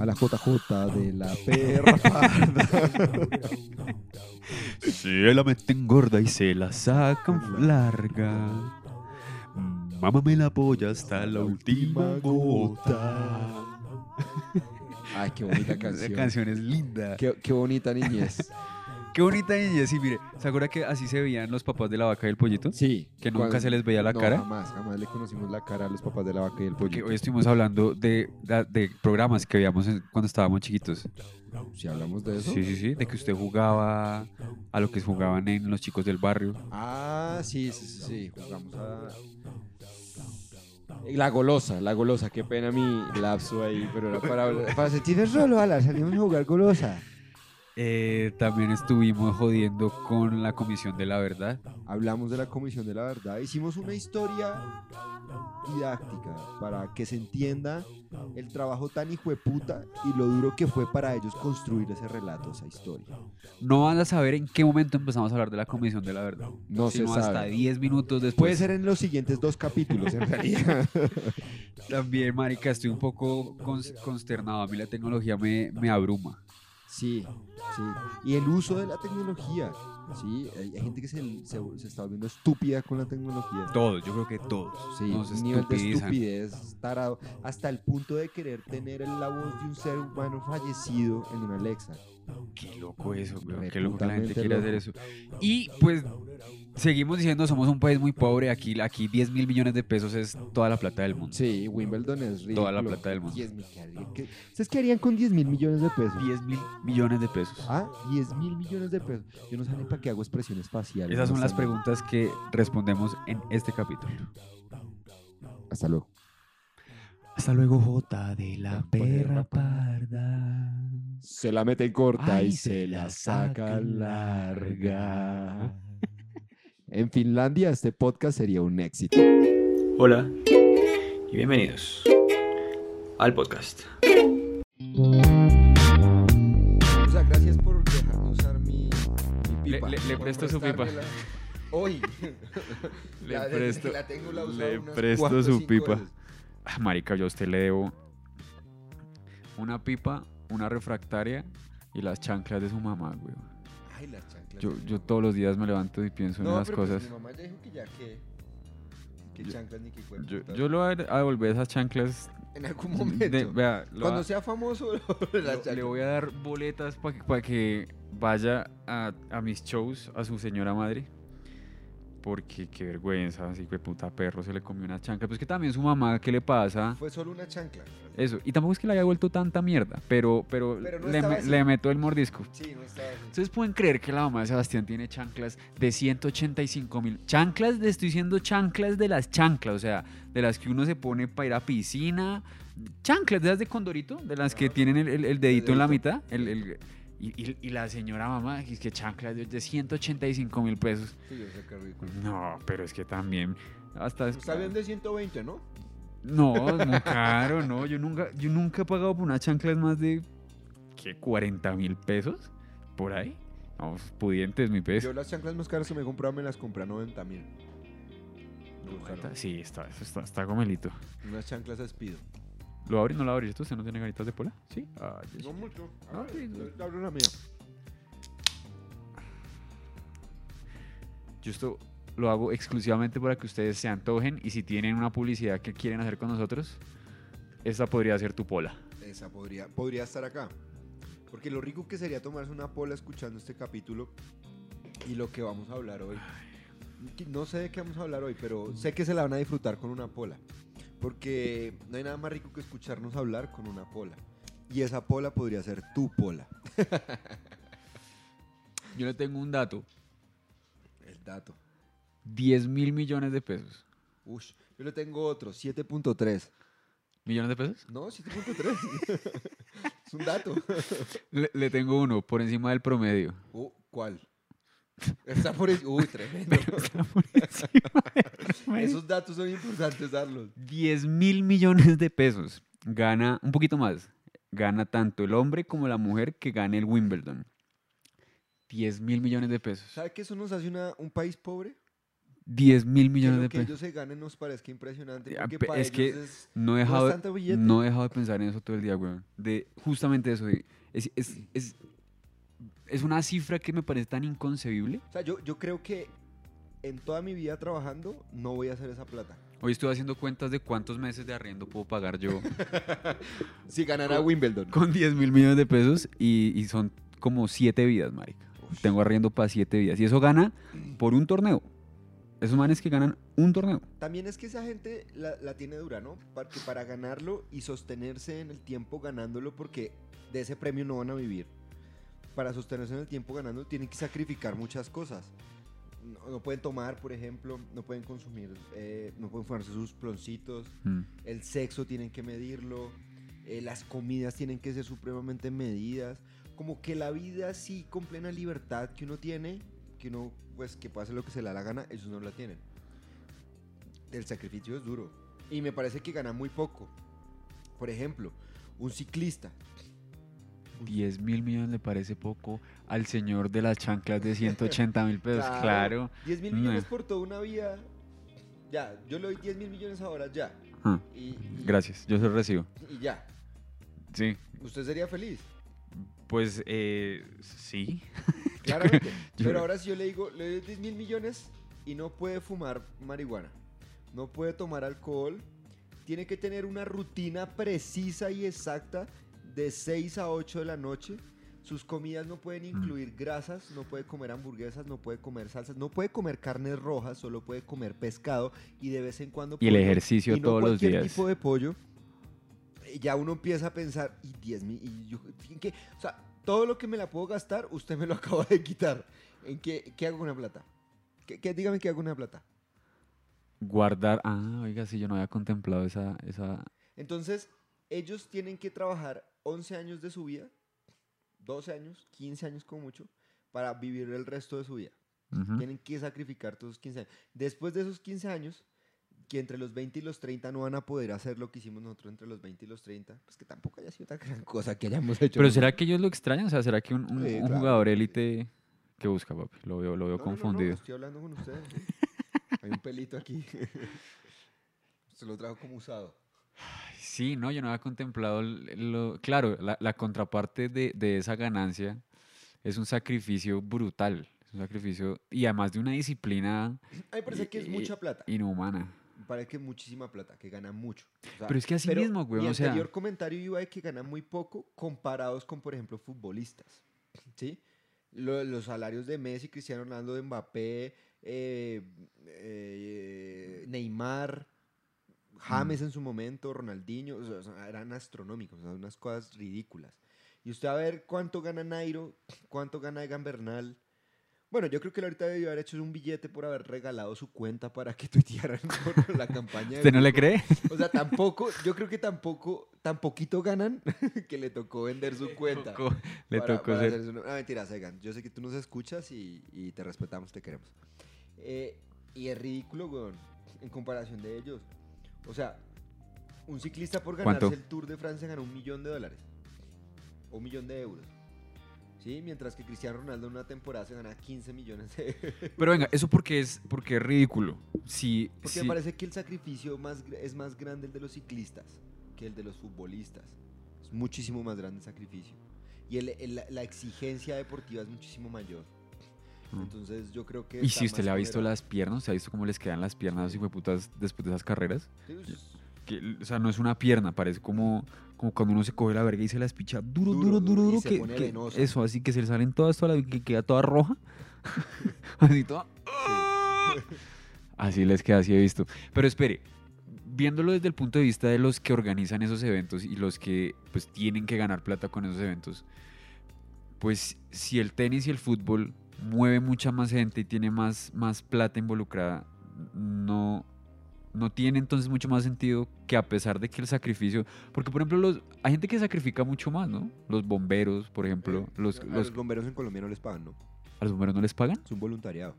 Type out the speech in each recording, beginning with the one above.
A la JJ de la perra parda. Se la meten gorda y se la sacan larga. Mámame la polla hasta la última gota. Ay, qué bonita Esa canción. canción es linda. Qué, qué bonita niñez. Qué bonita niñez. Y mire, ¿se acuerda que así se veían los papás de la vaca y el pollito? Sí. Que nunca cuando- se les veía la no, cara. Jamás, jamás le conocimos la cara a los papás de la vaca y el Porque pollo. hoy estuvimos hablando de, de, de programas que veíamos en- cuando estábamos chiquitos. Si hablamos de eso. Sí, sí, sí. De que usted jugaba a lo que jugaban en los chicos del barrio. Ah, sí, sí, sí, sí. Jugamos a. La golosa, la golosa, qué pena mi lapso ahí, pero era para, para sentirme solo, ala, salimos a jugar golosa. Eh, también estuvimos jodiendo con la Comisión de la Verdad. Hablamos de la Comisión de la Verdad, hicimos una historia didáctica para que se entienda el trabajo tan hijo de puta y lo duro que fue para ellos construir ese relato, esa historia. No van a saber en qué momento empezamos a hablar de la Comisión de la Verdad. No se sino hasta sabe. 10 minutos después. Puede ser en los siguientes dos capítulos, en realidad. También, marica, estoy un poco cons- consternado. A mí la tecnología me, me abruma. Sí, sí. Y el uso de la tecnología. Sí, hay, hay gente que se, se- se está volviendo estúpida con la tecnología. Todos, yo creo que todos. Sí, un nivel de estupidez tarado, hasta el punto de querer tener la voz de un ser humano fallecido en una Alexa. Qué loco eso. Re Qué loco que la gente loco. hacer eso. Y pues seguimos diciendo, somos un país muy pobre. Aquí, aquí 10 mil millones de pesos es toda la plata del mundo. Sí, Wimbledon es ridículo. Toda la plata del mundo. 10 mil, ¿qué ¿Ustedes qué harían con 10 mil millones de pesos? 10 mil millones de pesos. Ah, 10 mil millones de pesos. Yo no sé ni para qué hago expresiones faciales. Esas son las preguntas que respondemos en este capítulo. Hasta luego. Hasta luego, J de la perra parda. Se la meten corta Ay, y se la sacan larga. En Finlandia este podcast sería un éxito. Hola y bienvenidos al podcast. O sea, gracias por dejarme usar mi, pipa. le- presto su pipa. Hoy. Le Ya, presto- la tengo, la le presto su pipa. Ah, marica, yo a usted le debo una pipa, una refractaria y las chanclas de su mamá, güey. Ay, las chanclas. Yo, yo todos los días me levanto y pienso en esas pero pues cosas. mi mamá ya dijo que ya que. Que Yo- chanclas ni que cuerpo. Yo, yo le voy a devolver esas chanclas. En algún de- momento. vea, lo Cuando sea famoso, las lo- le voy a dar boletas para que, pa' que vaya a, a mis shows a su señora madre. Porque qué vergüenza, así que puta perro se le comió una chancla. Pues que también su mamá, ¿qué le pasa? Fue solo una chancla. Eso. Y tampoco es que le haya vuelto tanta mierda, pero, pero, Pero no le, me- así. le meto el mordisco. Sí, no estaba. Ustedes pueden creer que la mamá de Sebastián tiene chanclas de 185 mil. Chanclas, de, estoy diciendo chanclas de las chanclas, o sea, de las que uno se pone para ir a piscina. Chanclas, de las de Condorito, de las que tienen el, el- el dedito en la mitad. el- y, y- y la señora mamá, es que chanclas de, de 185 mil pesos. Sí, yo sé qué ridículo. No, pero es que también. Hasta Está bien de 120, ¿no? No, es muy caro, no. Yo nunca, yo nunca he pagado por unas chanclas más de. ¿Qué? ¿40 mil pesos? ¿Por ahí? No, pudientes, mi pez. Yo las chanclas más caras que me he comprado me las compré a 90 mil. Sí, está, está, está gomelito. Unas chanclas Speedo. ¿Lo abres? ¿No lo abres? ¿Esto usted no tiene ganitas de pola? Sí. Ah, No sí. mucho. Ah, sí, abro la mía. Yo esto lo hago exclusivamente para que ustedes se antojen y si tienen una publicidad que quieren hacer con nosotros, esta podría ser tu pola. Esa podría, podría estar acá. Porque lo rico que sería tomarse una pola escuchando este capítulo y lo que vamos a hablar hoy. No sé de qué vamos a hablar hoy, pero sé que se la van a disfrutar con una pola. Porque no hay nada más rico que escucharnos hablar con una pola. Y esa pola podría ser tu pola. Yo le tengo un dato. El dato. 10 mil millones de pesos. Ush, yo le tengo otro, 7.3. ¿Millones de pesos? No, 7.3. es un dato. Le, le tengo uno por encima del promedio. Uh, ¿Cuál? Está por ahí. Uy, tremendo. Está por encima del. Esos datos son importantes darlos. 10 mil millones de pesos. Gana un poquito más. Gana tanto el hombre como la mujer que gane el Wimbledon. 10 mil millones de pesos. ¿Sabe que eso nos hace una- un país pobre? 10 mil Que millones lo de que pesos. ellos se ganen nos parezca impresionante. Ya, Porque pe- para es que es No he, dejado, no he dejado de pensar en eso todo el día, weón. De justamente eso. es, es, es, es una cifra que me parece tan inconcebible. O sea, yo, yo creo que en toda mi vida trabajando no voy a hacer esa plata. Hoy estoy haciendo cuentas de cuántos meses de arriendo puedo pagar yo Si ganara Wimbledon. con 10 mil millones de pesos y, y son como 7 vidas, marica. Tengo arriendo para 7 vidas. Y eso gana por un torneo. Esos manes que ganan un torneo. También es que esa gente la, la tiene dura, ¿no? Porque para ganarlo y sostenerse en el tiempo ganándolo, porque de ese premio no van a vivir. Para sostenerse en el tiempo ganando tienen que sacrificar muchas cosas. No, no pueden tomar, por ejemplo, no pueden consumir, eh, no pueden fumarse sus ploncitos, Mm. el sexo tienen que medirlo, eh, las comidas tienen que ser supremamente medidas, como que la vida así con plena libertad que uno tiene, que uno pues que puede hacer lo que se le da la gana, ellos no la tienen. El sacrificio es duro y me parece que gana muy poco. Por ejemplo, un ciclista 10 mil millones le parece poco al señor de las chanclas de 180 mil pesos. Claro. 10 mil millones por toda una vida. Ya, yo le doy 10 mil millones ahora, ya. Ah, Y, y- gracias, yo se recibo. Y ya. Sí. ¿Usted sería feliz? Pues eh, sí. Claramente. yo- Pero ahora si yo le digo, le doy 10 mil millones y no puede fumar marihuana, no puede tomar alcohol, tiene que tener una rutina precisa y exacta de 6 a 8 de la noche. Sus comidas no pueden Mm. incluir grasas, no puede comer hamburguesas, no puede comer salsas, no puede comer carnes rojas, solo puede comer pescado y de vez en cuando Y el pollo, ejercicio y no todos los cualquier días. tipo de pollo. Y Ya uno empieza a pensar, y 10 mil, y yo, ¿en qué? O sea, todo lo que me la puedo gastar, usted me lo acaba de quitar. ¿En qué, qué hago con la plata? ¿Qué, qué- dígame qué hago con la plata. Guardar. Ah, oiga, sí, yo no había contemplado esa. esa... Entonces, ellos tienen que trabajar 11 años de su vida, 12 años, 15 años como mucho, para vivir el resto de su vida. Ujú. Tienen que sacrificar todos esos 15 años. Después de esos 15 años, que entre los 20 y los 30 no van a poder hacer lo que hicimos nosotros entre los 20 y los 30, pues que tampoco haya sido tan gran cosa que hayamos hecho. Pero. ¿será que ellos lo extrañan? O sea, ¿será que un, un- Sí, un jugador élite que busca, papi? Lo veo, lo veo No, no, no, no, confundido. estoy hablando con ustedes. ¿sí? Hay un pelito aquí. Se lo trajo como usado. Sí, no, yo no había contemplado. lo, claro, la, la contraparte de, de esa ganancia es un sacrificio brutal. Es un sacrificio y además de una disciplina A mí me parece que es mucha plata. inhumana. Parece que es muchísima plata, que gana mucho. O sea, Pero es que así mismo, güey. Mi O sea, anterior comentario iba de que ganan muy poco comparados con, por ejemplo, futbolistas. ¿Sí? Lo- los salarios de Messi, Cristiano Ronaldo, de Mbappé, eh, eh, Neymar, James en su momento, Ronaldinho, o sea, eran astronómicos, o sea, unas cosas ridículas. Y usted a ver cuánto gana Nairo, cuánto gana Egan Bernal. Bueno, yo creo que ahorita debió haber hecho un billete por haber regalado su cuenta para que tuitearan por la campaña. ¿usted no le cree? O sea, tampoco, yo creo que tampoco, tan poquito ganan que le tocó vender su cuenta. Tocó- le para- tocó para ser. una- Ah, mentiras, Egan. Yo sé que tú nos escuchas y, y te respetamos, te queremos. Eh, y es ridículo, weón, en comparación de ellos. O sea, un ciclista por ganarse ¿Cuánto? el Tour de Francia gana un millón de dólares. O un millón de euros. ¿Sí? Mientras que Cristiano Ronaldo en una temporada se gana 15 millones de euros. Pero venga, eso porque es, porque es ridículo. Si, Porque si- me parece que el sacrificio más, es más grande el de los ciclistas que el de los futbolistas. Es muchísimo más grande el sacrificio. Y el- el- la- la exigencia deportiva es muchísimo mayor. Entonces yo creo que... Y si usted le ha visto las piernas, ¿se ha visto cómo les quedan las piernas y putas después de esas carreras? Sí, pues, Que, o sea, no es una pierna, parece como, como cuando uno se coge la verga y se la espicha duro, Duro, duro, duro, duro, que, que- eso, así que se le salen todas, toda la, que queda toda roja. así toda. Así les queda, así he visto. Pero espere, viéndolo desde el punto de vista de los que organizan esos eventos y los que pues tienen que ganar plata con esos eventos, pues si el tenis y el fútbol mueve mucha más gente y tiene más, más plata involucrada, no, no tiene entonces mucho más sentido que a pesar de que el sacrificio, porque por ejemplo los, hay gente que sacrifica mucho más, ¿no? Los bomberos, por ejemplo, los, a los- los bomberos en Colombia no les pagan, ¿no? a los bomberos no les pagan. Es un voluntariado.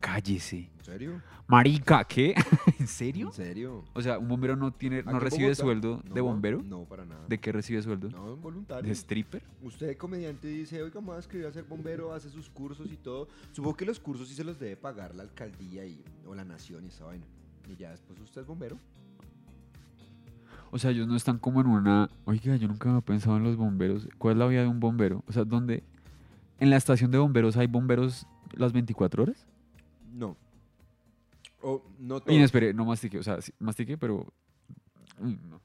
Cállese. ¿En serio? Marica, ¿qué? ¿En serio? ¿En serio? O sea, un bombero no tiene, ¿Aquí no recibe Bogotá? sueldo de bombero. No, para nada. ¿De qué recibe sueldo? No, en voluntario. ¿De stripper? Usted, comediante, dice, oiga, me voy a ser bombero, hace sus cursos y todo. Supongo que los cursos sí se los debe pagar la alcaldía y, o la nación y esa vaina. Y ya después usted es bombero. O sea, ellos no están como en una. Oiga, yo nunca había pensado en los bomberos. ¿Cuál es la vida de un bombero? O sea, ¿dónde? ¿En la estación de bomberos hay bomberos las 24 horas? No. O no no, espere, no mastique. O sea, sí, mastique, pero. No.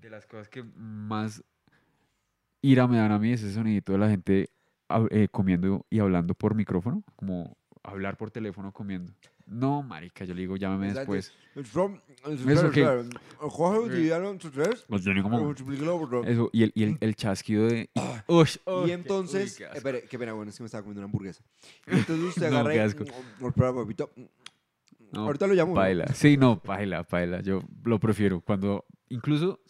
De las cosas que más ira me dan a mí es ese sonidito de la gente eh, comiendo y hablando por micrófono. Como hablar por teléfono comiendo. No, marica, yo le digo, llámame después. ¿Eso y tres, Pues. Eso, y el, y el, el chasquido de. Ush, Y uy, entonces, qué asco. espere, qué pena, bueno, es que me estaba comiendo una hamburguesa. Y entonces usted No, agarra qué y- asco. Espera, papito. No, Ahorita lo llamo. ¿no? Paila. Sí, no, paila, paila. Yo lo prefiero. Cuando, incluso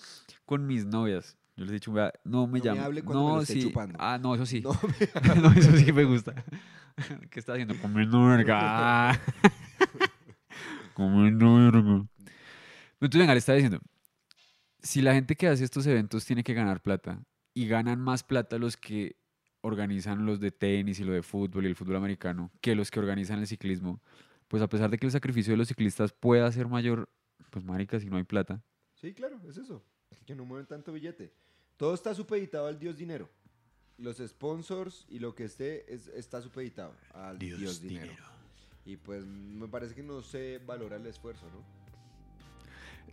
con mis novias, yo les he dicho, "Vea, no me No me llame. hable cuando me no, lo esté sí. chupando". Ah, no, eso sí. No, No, eso sí me gusta. ¿Qué está haciendo? Comiendo verga. Comiendo verga. Entonces, venga, le estaba diciendo, si la gente que hace estos eventos tiene que ganar plata y ganan más plata los que organizan los de tenis y lo de fútbol y el fútbol americano que los que organizan el ciclismo, pues a pesar de que el sacrificio de los ciclistas pueda ser mayor, pues marica, si no hay plata. Sí, claro, es eso. Que no mueven tanto billete. Todo está supeditado al dios dinero. Los sponsors y lo que esté es- está supeditado al dios, dinero. Y pues me parece que no se valora el esfuerzo, ¿no?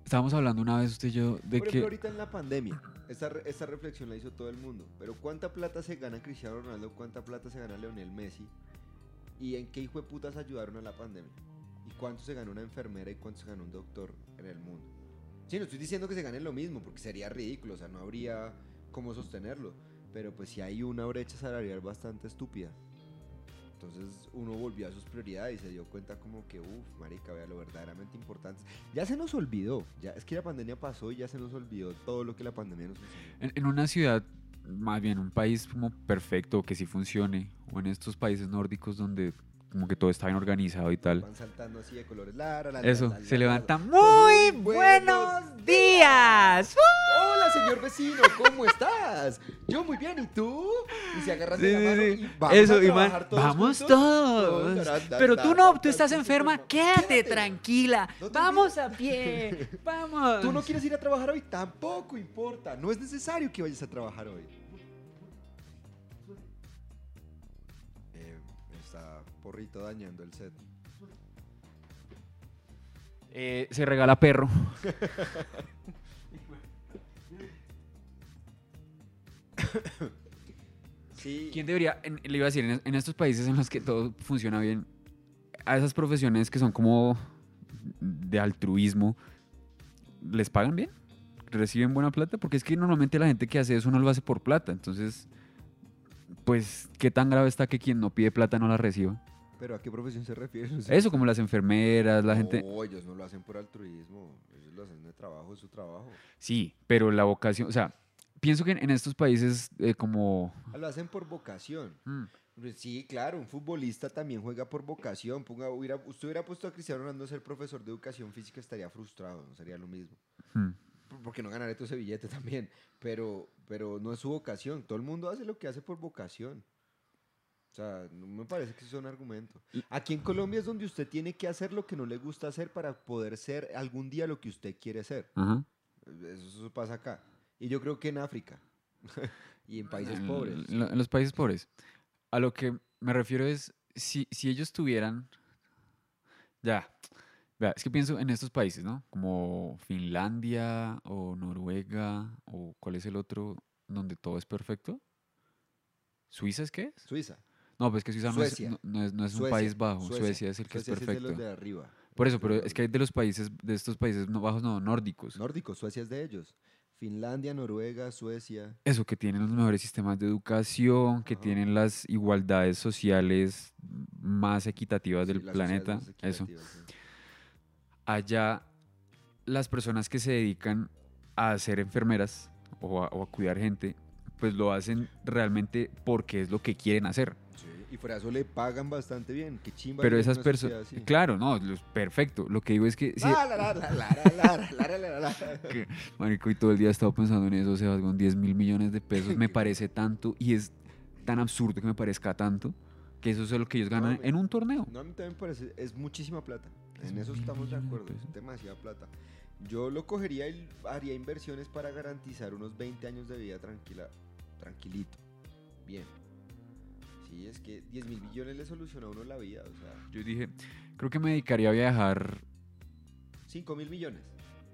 Estábamos hablando una vez usted y yo de Por ejemplo, que... ahorita en la pandemia, esta, esta reflexión la hizo todo el mundo. Pero ¿cuánta plata se gana Cristiano Ronaldo? ¿Cuánta plata se gana Leonel Messi? ¿Y en qué hijo de putas ayudaron a la pandemia? ¿Y cuánto se gana una enfermera y cuánto se gana un doctor en el mundo? Sí, no estoy diciendo que se gane lo mismo, porque sería ridículo, o sea, no habría cómo sostenerlo. Pero pues sí hay una brecha salarial bastante estúpida. Entonces uno volvió a sus prioridades y se dio cuenta como que, uff, marica, vea lo verdaderamente importante. Ya se nos olvidó, ya es que la pandemia pasó y ya se nos olvidó todo lo que la pandemia nos enseñó. En, en una ciudad, más bien un país como perfecto, que sí funcione, o en estos países nórdicos donde como que todo está bien organizado y tal. Van saltando así de colores. la, la, la, Eso, se la, levanta la. muy buenos días. Hola, señor vecino, ¿cómo estás? Yo muy bien, ¿y tú? Y se agarran de la mano y vamos Eso, a trabajar todos vamos juntos. todos. Pero tú no, tú estás enferma. da, Quédate tranquila. Vamos a pie. Vamos. Tú no quieres ir a trabajar hoy, tampoco importa. No es necesario que vayas a trabajar hoy. Porrito dañando el set. Eh, se regala perro. Sí. ¿Quién debería, en- le iba a decir, en, en estos países en los que todo funciona bien, a esas profesiones que son como de altruismo, ¿les pagan bien? ¿Reciben buena plata? Porque es que normalmente la gente que hace eso no lo hace por plata. Entonces, pues, ¿qué tan grave está que quien no pide plata no la reciba? ¿Pero a qué profesión se refiere? Eso, como las enfermeras, la gente... No, ellos no lo hacen por altruismo. Ellos lo hacen de trabajo, es su trabajo. Sí, pero la vocación, o sea, pienso que en, en estos países eh, como... Lo hacen por vocación. mm, Pues Sí, claro, un futbolista también juega por vocación. Ponga, hubiera, usted hubiera puesto a Cristiano Ronaldo a ser profesor de educación física, estaría frustrado, no sería lo mismo. mm. Por- Porque no ganaré todo ese billete también. Pero, pero no es su vocación. Todo el mundo hace lo que hace por vocación. O sea, no me parece que eso es un argumento. Aquí en Colombia es donde usted tiene que hacer lo que no le gusta hacer para poder ser algún día lo que usted quiere ser. Eso, eso pasa acá. Y yo creo que en África. y en países En- pobres. En, lo- en los países pobres. A lo que me refiero es, si, si ellos tuvieran, ya, es que pienso en estos países, ¿no? Como Finlandia o Noruega o cuál es el otro donde todo es perfecto. ¿Suiza es qué es? Suiza. No, pues que Suiza no es, Suecia. no, no es, no es un país bajo, Suecia, es el que Suecia es de perfecto. los de arriba. Por eso, pero es que hay de los países, de estos países no bajos, no, nórdicos. Nórdicos, Suecia es de ellos. Finlandia, Noruega, Suecia. Eso, que tienen los mejores sistemas de educación, que Ajá. tienen las igualdades sociales más equitativas del Sí, planeta. Eso. sí. Allá, las personas que se dedican a ser enfermeras o a, o a cuidar gente, pues lo hacen realmente porque es lo que quieren hacer. Y por eso le pagan bastante bien. Qué chimba. Pero esas personas. Claro, no, perfecto. Lo que digo es que. Marico, y todo el día he estado pensando en eso, Sebas, con 10 mil millones de pesos. Me parece tanto y es tan absurdo que me parezca tanto que eso es lo que ellos ganan en un torneo. No, a mí también me parece. Es muchísima plata. En eso estamos de acuerdo. Es demasiada plata. Yo lo cogería y haría inversiones para garantizar unos 20 años de vida tranquila, tranquilito. Bien. Sí, es que 10 mil millones le soluciona a uno la vida, o sea, Yo dije, creo que me dedicaría a viajar, 5 mil millones.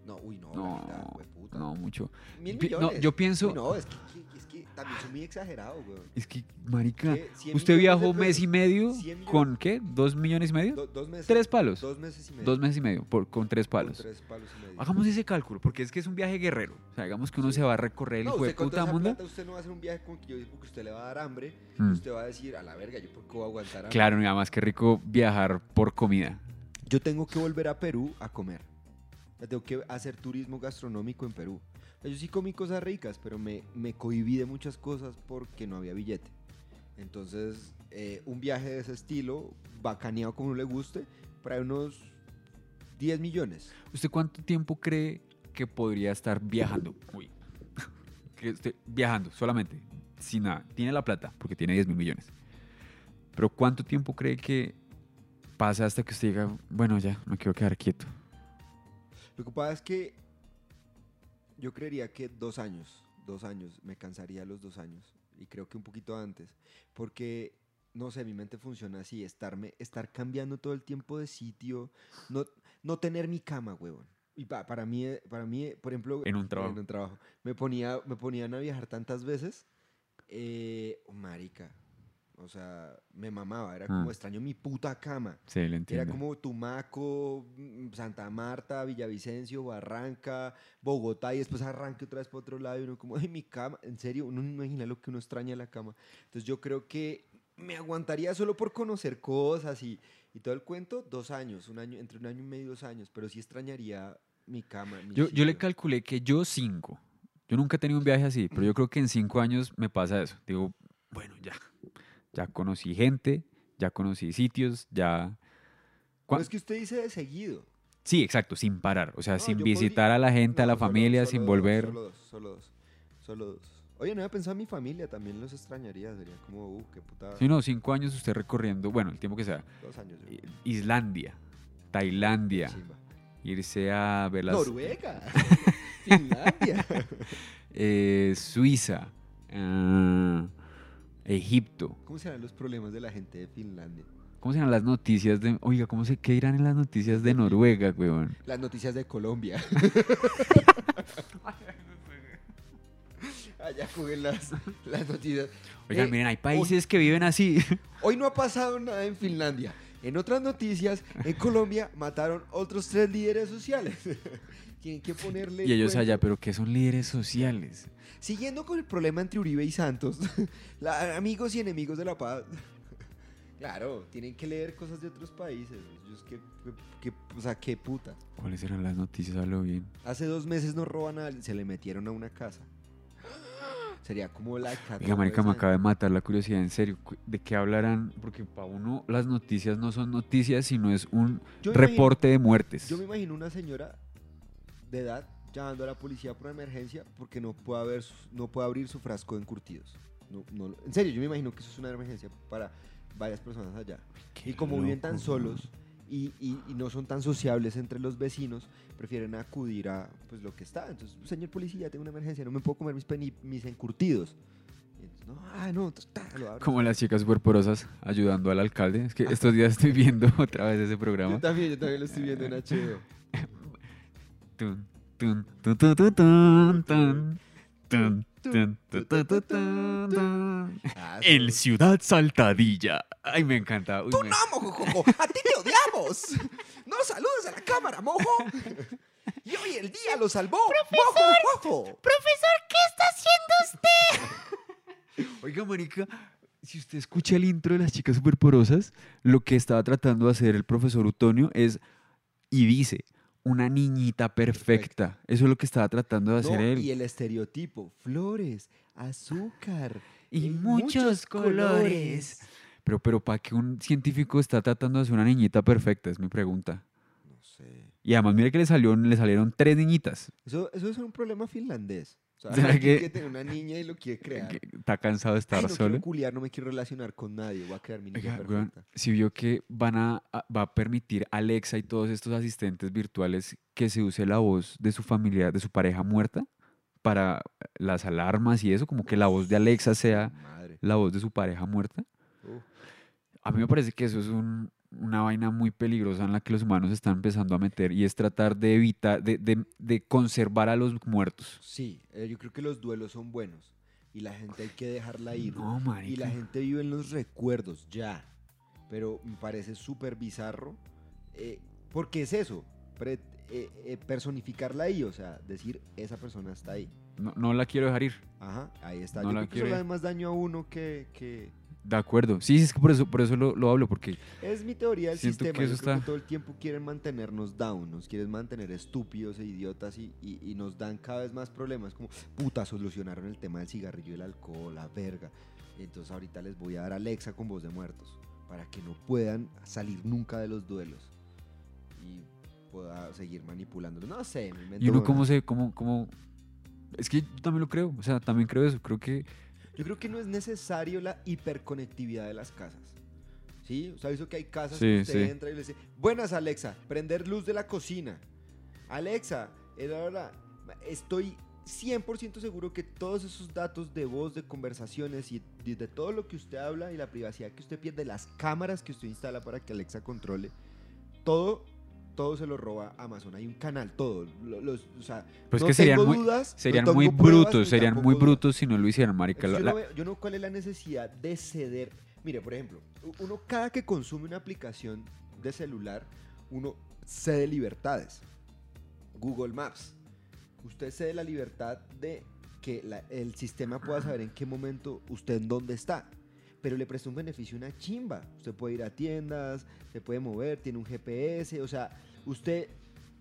No, uy, no, la no, mitad, hueputa. no mucho. Mil millones. No, yo pienso, no, es que, es que también son muy exagerados, weón. es que, marica, ¿Qué? 100 ¿usted viajó mes pesos, y medio 100 millones. con qué? ¿Dos millones y medio? do- dos meses. ¿Tres palos? Dos meses y medio. Dos meses y medio, por, con tres Con palos. tres palos y medio. Hagamos ese cálculo, porque es que es un viaje guerrero. O sea, digamos que uno Sí. se va a recorrer el No, usted con puta mundo. plata, usted no va a hacer un viaje con que yo digo que usted le va a dar hambre. Mm. Usted va a decir, a la verga, ¿yo por qué voy a aguantar hambre? Claro, nada más que rico viajar por comida. Yo tengo que volver a Perú a comer. Tengo que hacer turismo gastronómico en Perú. Yo sí comí cosas ricas, pero me, me cohibí de muchas cosas porque no había billete. Entonces, eh, un viaje de ese estilo, bacaneado como le guste, para unos 10 millones. ¿Usted cuánto tiempo cree que podría estar viajando? Uy. que esté viajando solamente, sin nada. Tiene la plata, porque tiene 10 mil millones. Pero ¿cuánto tiempo cree que pasa hasta que usted diga, bueno, ya, me quiero quedar quieto? Lo que pasa es que yo creería que dos años, dos años, me cansaría los dos años. Y creo que un poquito antes. Porque, no sé, mi mente funciona así, estarme, estar cambiando todo el tiempo de sitio, no, no tener mi cama, huevón. Y pa- para mí, para mí, por ejemplo... En un trabajo. En un trabajo. Me, ponía, me ponían a viajar tantas veces. Eh, marica. O sea, me mamaba. Era como Ah. extraño mi puta cama. Sí, le entiendo. Era como Tumaco, mm, Santa Marta, Villavicencio, Barranca, Bogotá y después arranque otra vez para otro lado y uno como, ay, mi cama, en serio, uno no imagina lo que uno extraña la cama. Entonces yo creo que me aguantaría solo por conocer cosas y, y todo el cuento, dos años, un año, entre un año y medio y dos años, pero sí extrañaría mi cama. mi Yo, yo le calculé que yo cinco. Yo nunca he tenido un viaje así, pero yo creo que en cinco años me pasa eso. Digo, bueno, ya. Ya conocí gente, ya conocí sitios, ya... ¿Cuá- es que usted dice de seguido. Sí, exacto, sin parar. O sea, No, sin visitar podría- a la gente, a No, la solo- familia, solo sin dos, volver. Solo dos, solo dos, solo dos. Oye, no había pensado en mi familia, también los extrañaría, sería como, uh, qué putada. Sí, no, cinco años usted recorriendo, bueno, el tiempo que sea. Dos años. yo creo. Islandia, Tailandia, Chimba. irse a ver las... Noruega, Finlandia. eh, Suiza, ah, Egipto. ¿Cómo serán los problemas de la gente de Finlandia? ¿Cómo serán las noticias de... Oiga, ¿cómo se... ¿Qué irán en las noticias de Noruega, weón? Las noticias de Colombia. Allá jueguen las, las noticias. Oigan, Eh, miren, hay países que viven así. Hoy no ha pasado nada en Finlandia. En otras noticias, en Colombia mataron otros tres líderes sociales. Tienen que ponerle. y ellos cuento. allá, pero que son líderes sociales. Siguiendo con el problema entre Uribe y Santos, la- amigos y enemigos de la paz. Claro, tienen que leer cosas de otros países. Ellos que, que- o sea, qué puta. ¿Cuáles eran las noticias? Hablo bien. Hace dos meses nos roban a alguien, se le metieron a una casa. Sería como la Oiga, marica, me acaba de matar la curiosidad, en serio. ¿De qué hablarán? Porque para uno las noticias no son noticias, sino es un Yo me imagino- reporte de muertes. Yo me imagino una señora de edad llamando a la policía por emergencia porque no puede, haber, no puede abrir su frasco de encurtidos. No, no, en serio, yo me imagino que eso es una emergencia para varias personas allá. Qué Y como viven tan loco, solos y, y- y no son tan sociables entre los vecinos, prefieren acudir a pues, lo que está. Entonces, señor policía, tengo una emergencia, no me puedo comer mis, mis encurtidos. Entonces, no, ah, no. Como las chicas superporosas ayudando al alcalde. Es que estos días estoy viendo otra vez ese Yo programa. también, yo también lo estoy viendo en HBO. Ah, En eso- Ciudad Saltadilla. Ay, me encanta. Uy, ¡Tú me- no, mojojojo! ¡A ti te odiamos! ¡No saludes a la cámara, mojo! Y hoy el día lo salvó ¡Mojo, mojo! Oiga, marica, si usted escucha el intro de las chicas superporosas, lo que estaba tratando de hacer el profesor Utonio es, y dice, una niñita perfecta. Eso es lo que estaba tratando de hacer No, él. y el estereotipo, flores, azúcar. Y muchos colores. Pero, pero ¿para qué un científico está tratando de hacer una niñita perfecta? Es mi pregunta. No sé. Y además, mire que le, salió, le salieron tres niñitas. Eso, eso es un problema finlandés. O sea, ¿Será que- quiere tener una niña y lo quiere crear. que Está cansado de estar Ay, no solo. culiar, no me quiero relacionar con nadie. Voy a crear mi niña Oiga, perfecta. si vio que van a, va a permitir Alexa y todos estos asistentes virtuales que se use la voz de su familia, de su pareja muerta, para las alarmas y eso, como que la voz de Alexa sea Madre. la voz de su pareja muerta. Uf. A mí me parece que eso es un- una vaina muy peligrosa en la que los humanos están empezando a meter y es tratar de evitar, de, de- de conservar a los muertos. Sí, eh, yo creo que los duelos son buenos. Y la gente hay que dejarla ir. No, y marica. la gente vive en los recuerdos, ya. Pero me parece súper bizarro. eh, porque es eso. pre- eh, personificarla ahí. O sea, decir, esa persona está ahí. No, no la quiero dejar ir. Ajá, ahí está. No yo la creo que eso le hace más daño a uno que... que... De acuerdo. Sí, es que por eso, por eso lo, lo hablo, porque Es mi teoría del sistema. que yo eso creo está- que todo el tiempo quieren mantenernos down, nos quieren mantener estúpidos e idiotas y, y- y nos dan cada vez más problemas. Como, puta, solucionaron el tema del cigarrillo y el alcohol, la verga. Entonces ahorita les voy a dar Alexa con voz de muertos para que no puedan salir nunca de los duelos y pueda seguir manipulándolos. No sé, me invento ¿Y uno cómo se, cómo, cómo? Es que yo también lo creo, o sea, también creo eso, creo que Yo creo que no es necesario la hiperconectividad de las casas. ¿Sí? O sea, eso que hay casas Sí, que usted sí. entra y le dice, buenas Alexa, prender luz de la cocina. Alexa, era hora- estoy 100% seguro que todos esos datos de voz, de conversaciones y de, de todo lo que usted habla y la privacidad que usted pierde, las cámaras que usted instala para que Alexa controle, todo, todo se lo roba Amazon. Hay un canal, todo. los- o sea, pues no que serían tengo muy, dudas, serían muy brutos, serían muy brutos si no lo hicieran, marica. La- yo, no yo no cuál es la necesidad de ceder. Mire, por ejemplo, uno cada que consume una aplicación de celular, uno cede libertades. Google Maps. Usted cede la libertad de que la- el sistema pueda saber en qué momento usted en dónde está. Pero le presta un beneficio una chimba. Usted puede ir a tiendas, se puede mover, tiene un GPS. O sea, usted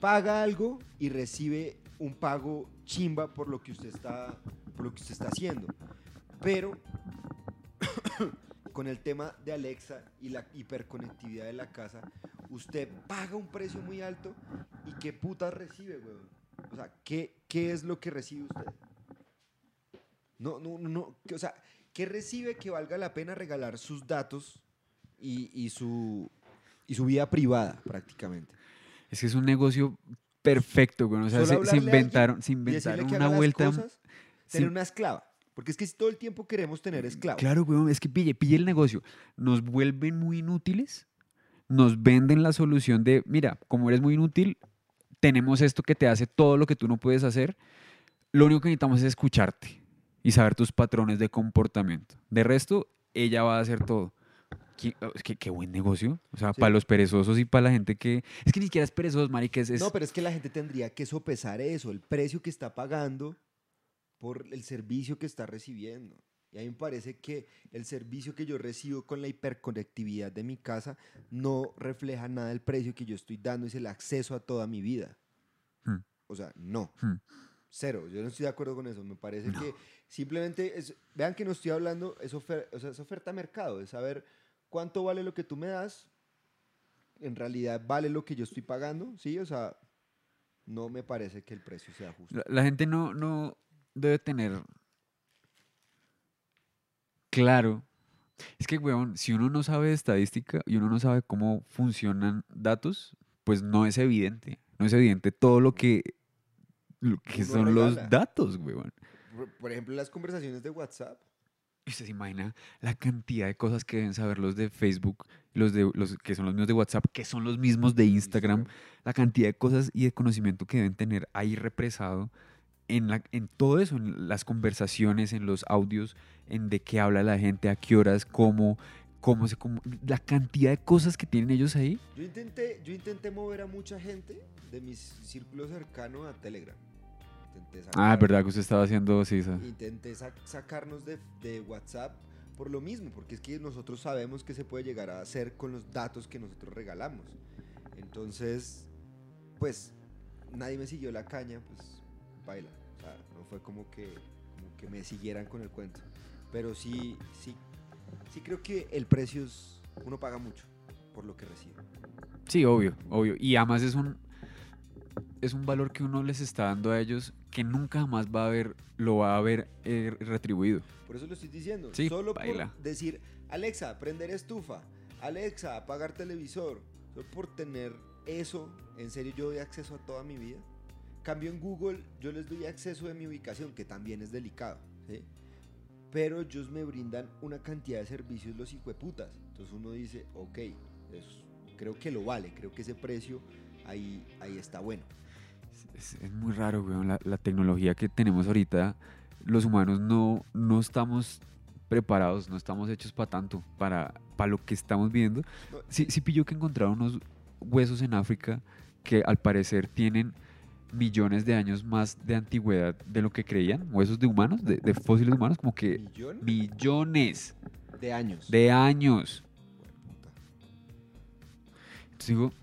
paga algo y recibe un pago chimba por lo que usted está, por lo que usted está haciendo. Pero con el tema de Alexa y la hiperconectividad de la casa, usted paga un precio muy alto y qué puta recibe, weón. O sea, ¿qué, qué es lo que recibe usted? No, no, no, O sea, ¿qué recibe que valga la pena regalar sus datos y, y su, y su vida privada prácticamente? Es que es un negocio perfecto, güey. O sea, se, inventaron, se inventaron una vuelta. cosas, tener una esclava. Porque es que todo el tiempo queremos tener esclavos. Claro, güey, es que pille, pille el negocio. Nos vuelven muy inútiles, nos venden la solución de, mira, como eres muy inútil, tenemos esto que te hace todo lo que tú no puedes hacer. Lo único que necesitamos es escucharte y saber tus patrones de comportamiento. De resto, ella va a hacer todo. Qué, es que, qué buen negocio. O sea, Sí. para los perezosos y para la gente que... Es que ni siquiera es perezosos, marica. Es, es- No, pero es que la gente tendría que sopesar eso, el precio que está pagando por el servicio que está recibiendo. Y a mí me parece que el servicio que yo recibo con la hiperconectividad de mi casa no refleja nada del precio que yo estoy dando, es el acceso a toda mi vida. Hmm. O sea, no. Hmm. Cero, yo no estoy de acuerdo con eso. Me parece que simplemente, es, vean que no estoy hablando, es, ofer- o sea, es oferta mercado, es saber cuánto vale lo que tú me das, en realidad vale lo que yo estoy pagando, ¿sí? O sea, no me parece que el precio sea justo. La, la gente no, no debe tener claro. Es que, weón, si uno no sabe de estadística y uno no sabe cómo funcionan datos, pues no es evidente. No es evidente todo lo que, lo que son los datos, weón. Por ejemplo, las conversaciones de WhatsApp. ¿Y ¿Usted se imagina la cantidad de cosas que deben saber los de Facebook, los de los que son los míos de WhatsApp, que son los mismos de Instagram? la cantidad de cosas y de conocimiento que deben tener ahí represado en, la, en todo eso, en las conversaciones, en los audios, en de qué habla la gente, a qué horas, cómo, cómo se... Cómo, la cantidad de cosas que tienen ellos ahí. Yo intenté, yo intenté mover a mucha gente de mi círculo cercano a Telegram. Intenté Ah, es verdad que usted estaba haciendo... Esa- Intenté sac- sacarnos de, de WhatsApp por lo mismo, porque es que nosotros sabemos que se puede llegar a hacer con los datos que nosotros regalamos. Entonces, pues, nadie me siguió la caña, pues, baila. O sea, no fue como que, como que me siguieran con el cuento. Pero sí, sí, Sí creo que el precio es, uno paga mucho por lo que recibe. Sí, obvio, obvio. Y además es un, es un valor que uno les está dando a ellos que nunca jamás va a haber, lo va a haber eh, retribuido. Por eso lo estoy diciendo. Sí, Solo baila. por decir, Alexa, prender estufa. Alexa, apagar televisor. Solo por tener eso, en serio yo doy acceso a toda mi vida. Cambio en Google, yo les doy acceso de mi ubicación, que también es delicado. ¿sí? Pero ellos me brindan una cantidad de servicios los hijueputas. Entonces uno dice, ok, creo que lo vale, creo que ese precio ahí, ahí está bueno. Es, es muy raro, weón, la, la tecnología que tenemos ahorita. Los humanos no, no estamos preparados, no estamos hechos para tanto, para, para lo que estamos viendo. Sí, sí pilló que encontraron unos huesos en África que al parecer tienen millones de años más de antigüedad de lo que creían, huesos de humanos, de, de fósiles humanos, como que ¿Millón? millones de años. de años. Entonces digo, ¿cu-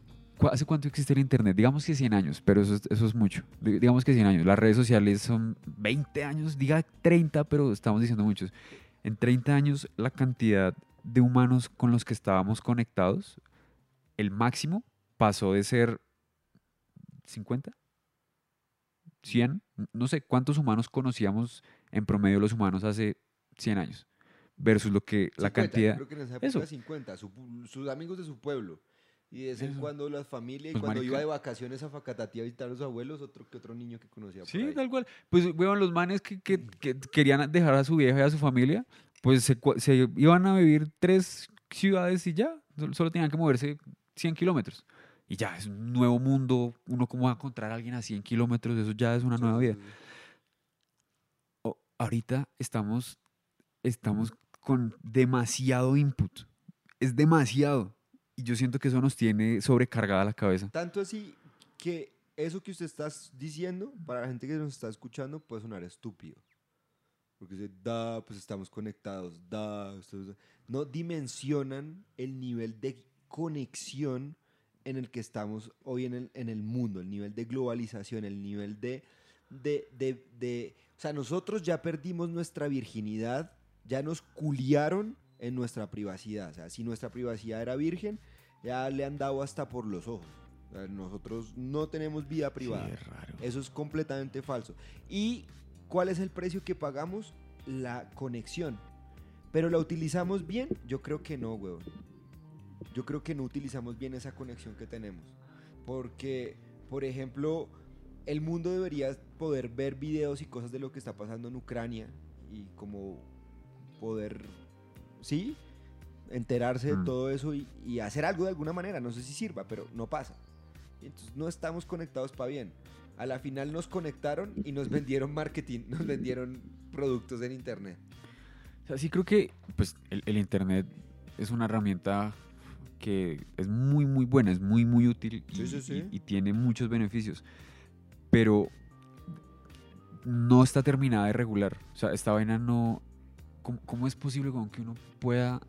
¿hace cuánto existe el Internet? Digamos que 100 años, pero eso es, eso es mucho. Di- Digamos que 100 años. Las redes sociales son 20 años, diga 30, pero estamos diciendo muchos. En 30 años, la cantidad de humanos con los que estábamos conectados, el máximo pasó de ser 50, 100, no sé cuántos humanos conocíamos en promedio los humanos hace 100 años, versus lo que la 50, cantidad... Creo que en esa época Eso. 50, su sus amigos de su pueblo. Y de vez en cuando las familias, y Pues, cuando marica. iba de vacaciones a Facatativa a visitar a los abuelos, otro que otro niño que conocía por Sí, ahí. tal cual. Pues, weón, los manes que, que- que querían dejar a su vieja y a su familia, pues se, se iban a vivir tres ciudades y ya. Solo, solo tenían que moverse 100 kilómetros. Y ya, es un nuevo mundo. Uno cómo va a encontrar a alguien a 100 kilómetros, eso ya es una nueva vida. O- ahorita estamos, estamos con demasiado input. Es demasiado. Y yo siento que eso nos tiene sobrecargada la cabeza. Tanto así que eso que usted está diciendo, para la gente que nos está escuchando, puede sonar estúpido. Porque dice, da, pues estamos conectados, da. No dimensionan el nivel de conexión en el que estamos hoy en el, en el mundo, el nivel de globalización, el nivel de, de, de, de- O sea, nosotros ya perdimos nuestra virginidad, ya nos culiaron en nuestra privacidad. O sea, si nuestra privacidad era virgen, ya le han dado hasta por los ojos. O sea, nosotros no tenemos vida privada. Sí, es raro. Eso es completamente falso. ¿Y cuál es el precio que pagamos? La conexión. ¿Pero la utilizamos bien? Yo creo que no, weón. Yo creo que no utilizamos bien esa conexión que tenemos. Porque, por ejemplo, el mundo debería poder ver videos y cosas de lo que está pasando en Ucrania y como poder, ¿sí? Enterarse de Mm. todo eso y, y hacer algo de alguna manera. No sé si sirva, pero no pasa. Entonces no estamos conectados para bien. A la final nos conectaron y nos vendieron marketing, nos vendieron productos en internet. O sea, sí creo que pues, el, el Internet es una herramienta que es muy, muy buena, es muy, muy útil y, Sí, sí, sí. y- y tiene muchos beneficios. Pero no está terminada de regular. O sea, esta vaina no... ¿Cómo, cómo es posible con que uno pueda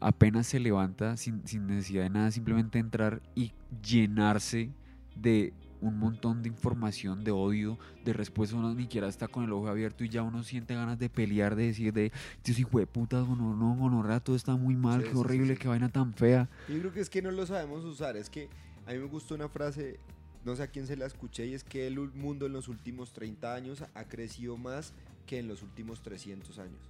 apenas se levanta sin, sin necesidad de nada, simplemente entrar y llenarse de un montón de información, de odio, de respuesta, uno ni siquiera está con el ojo abierto y ya uno siente ganas de pelear, de decir de, Dios hijo de puta, no, no, gonorrea, todo está muy mal, Sí, qué sí, horrible, sí. qué vaina tan fea. Yo creo que es que no lo sabemos usar. Es que a mí me gustó una frase, no sé a quién se la escuché, y es que el mundo en los últimos 30 años ha crecido más que en los últimos 300 años.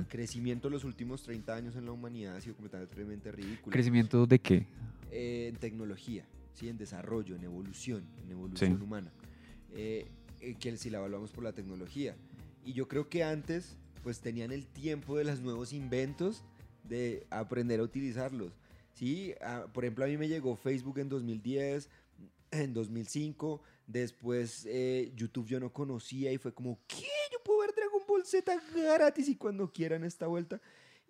El crecimiento de los últimos 30 años en la humanidad ha sido completamente ridículo. ¿Crecimiento de qué? eh, en tecnología, ¿sí? en desarrollo, en evolución, en evolución Sí. humana, eh, eh, que si la evaluamos por la tecnología. Y yo creo que antes, pues tenían el tiempo de los nuevos inventos de aprender a utilizarlos. ¿sí? Ah, por ejemplo, a mí me llegó Facebook en 2010, en 2005, después eh, YouTube yo no conocía y fue como, ¿qué? Puedo ver Dragon Ball Z gratis y cuando quieran esta vuelta.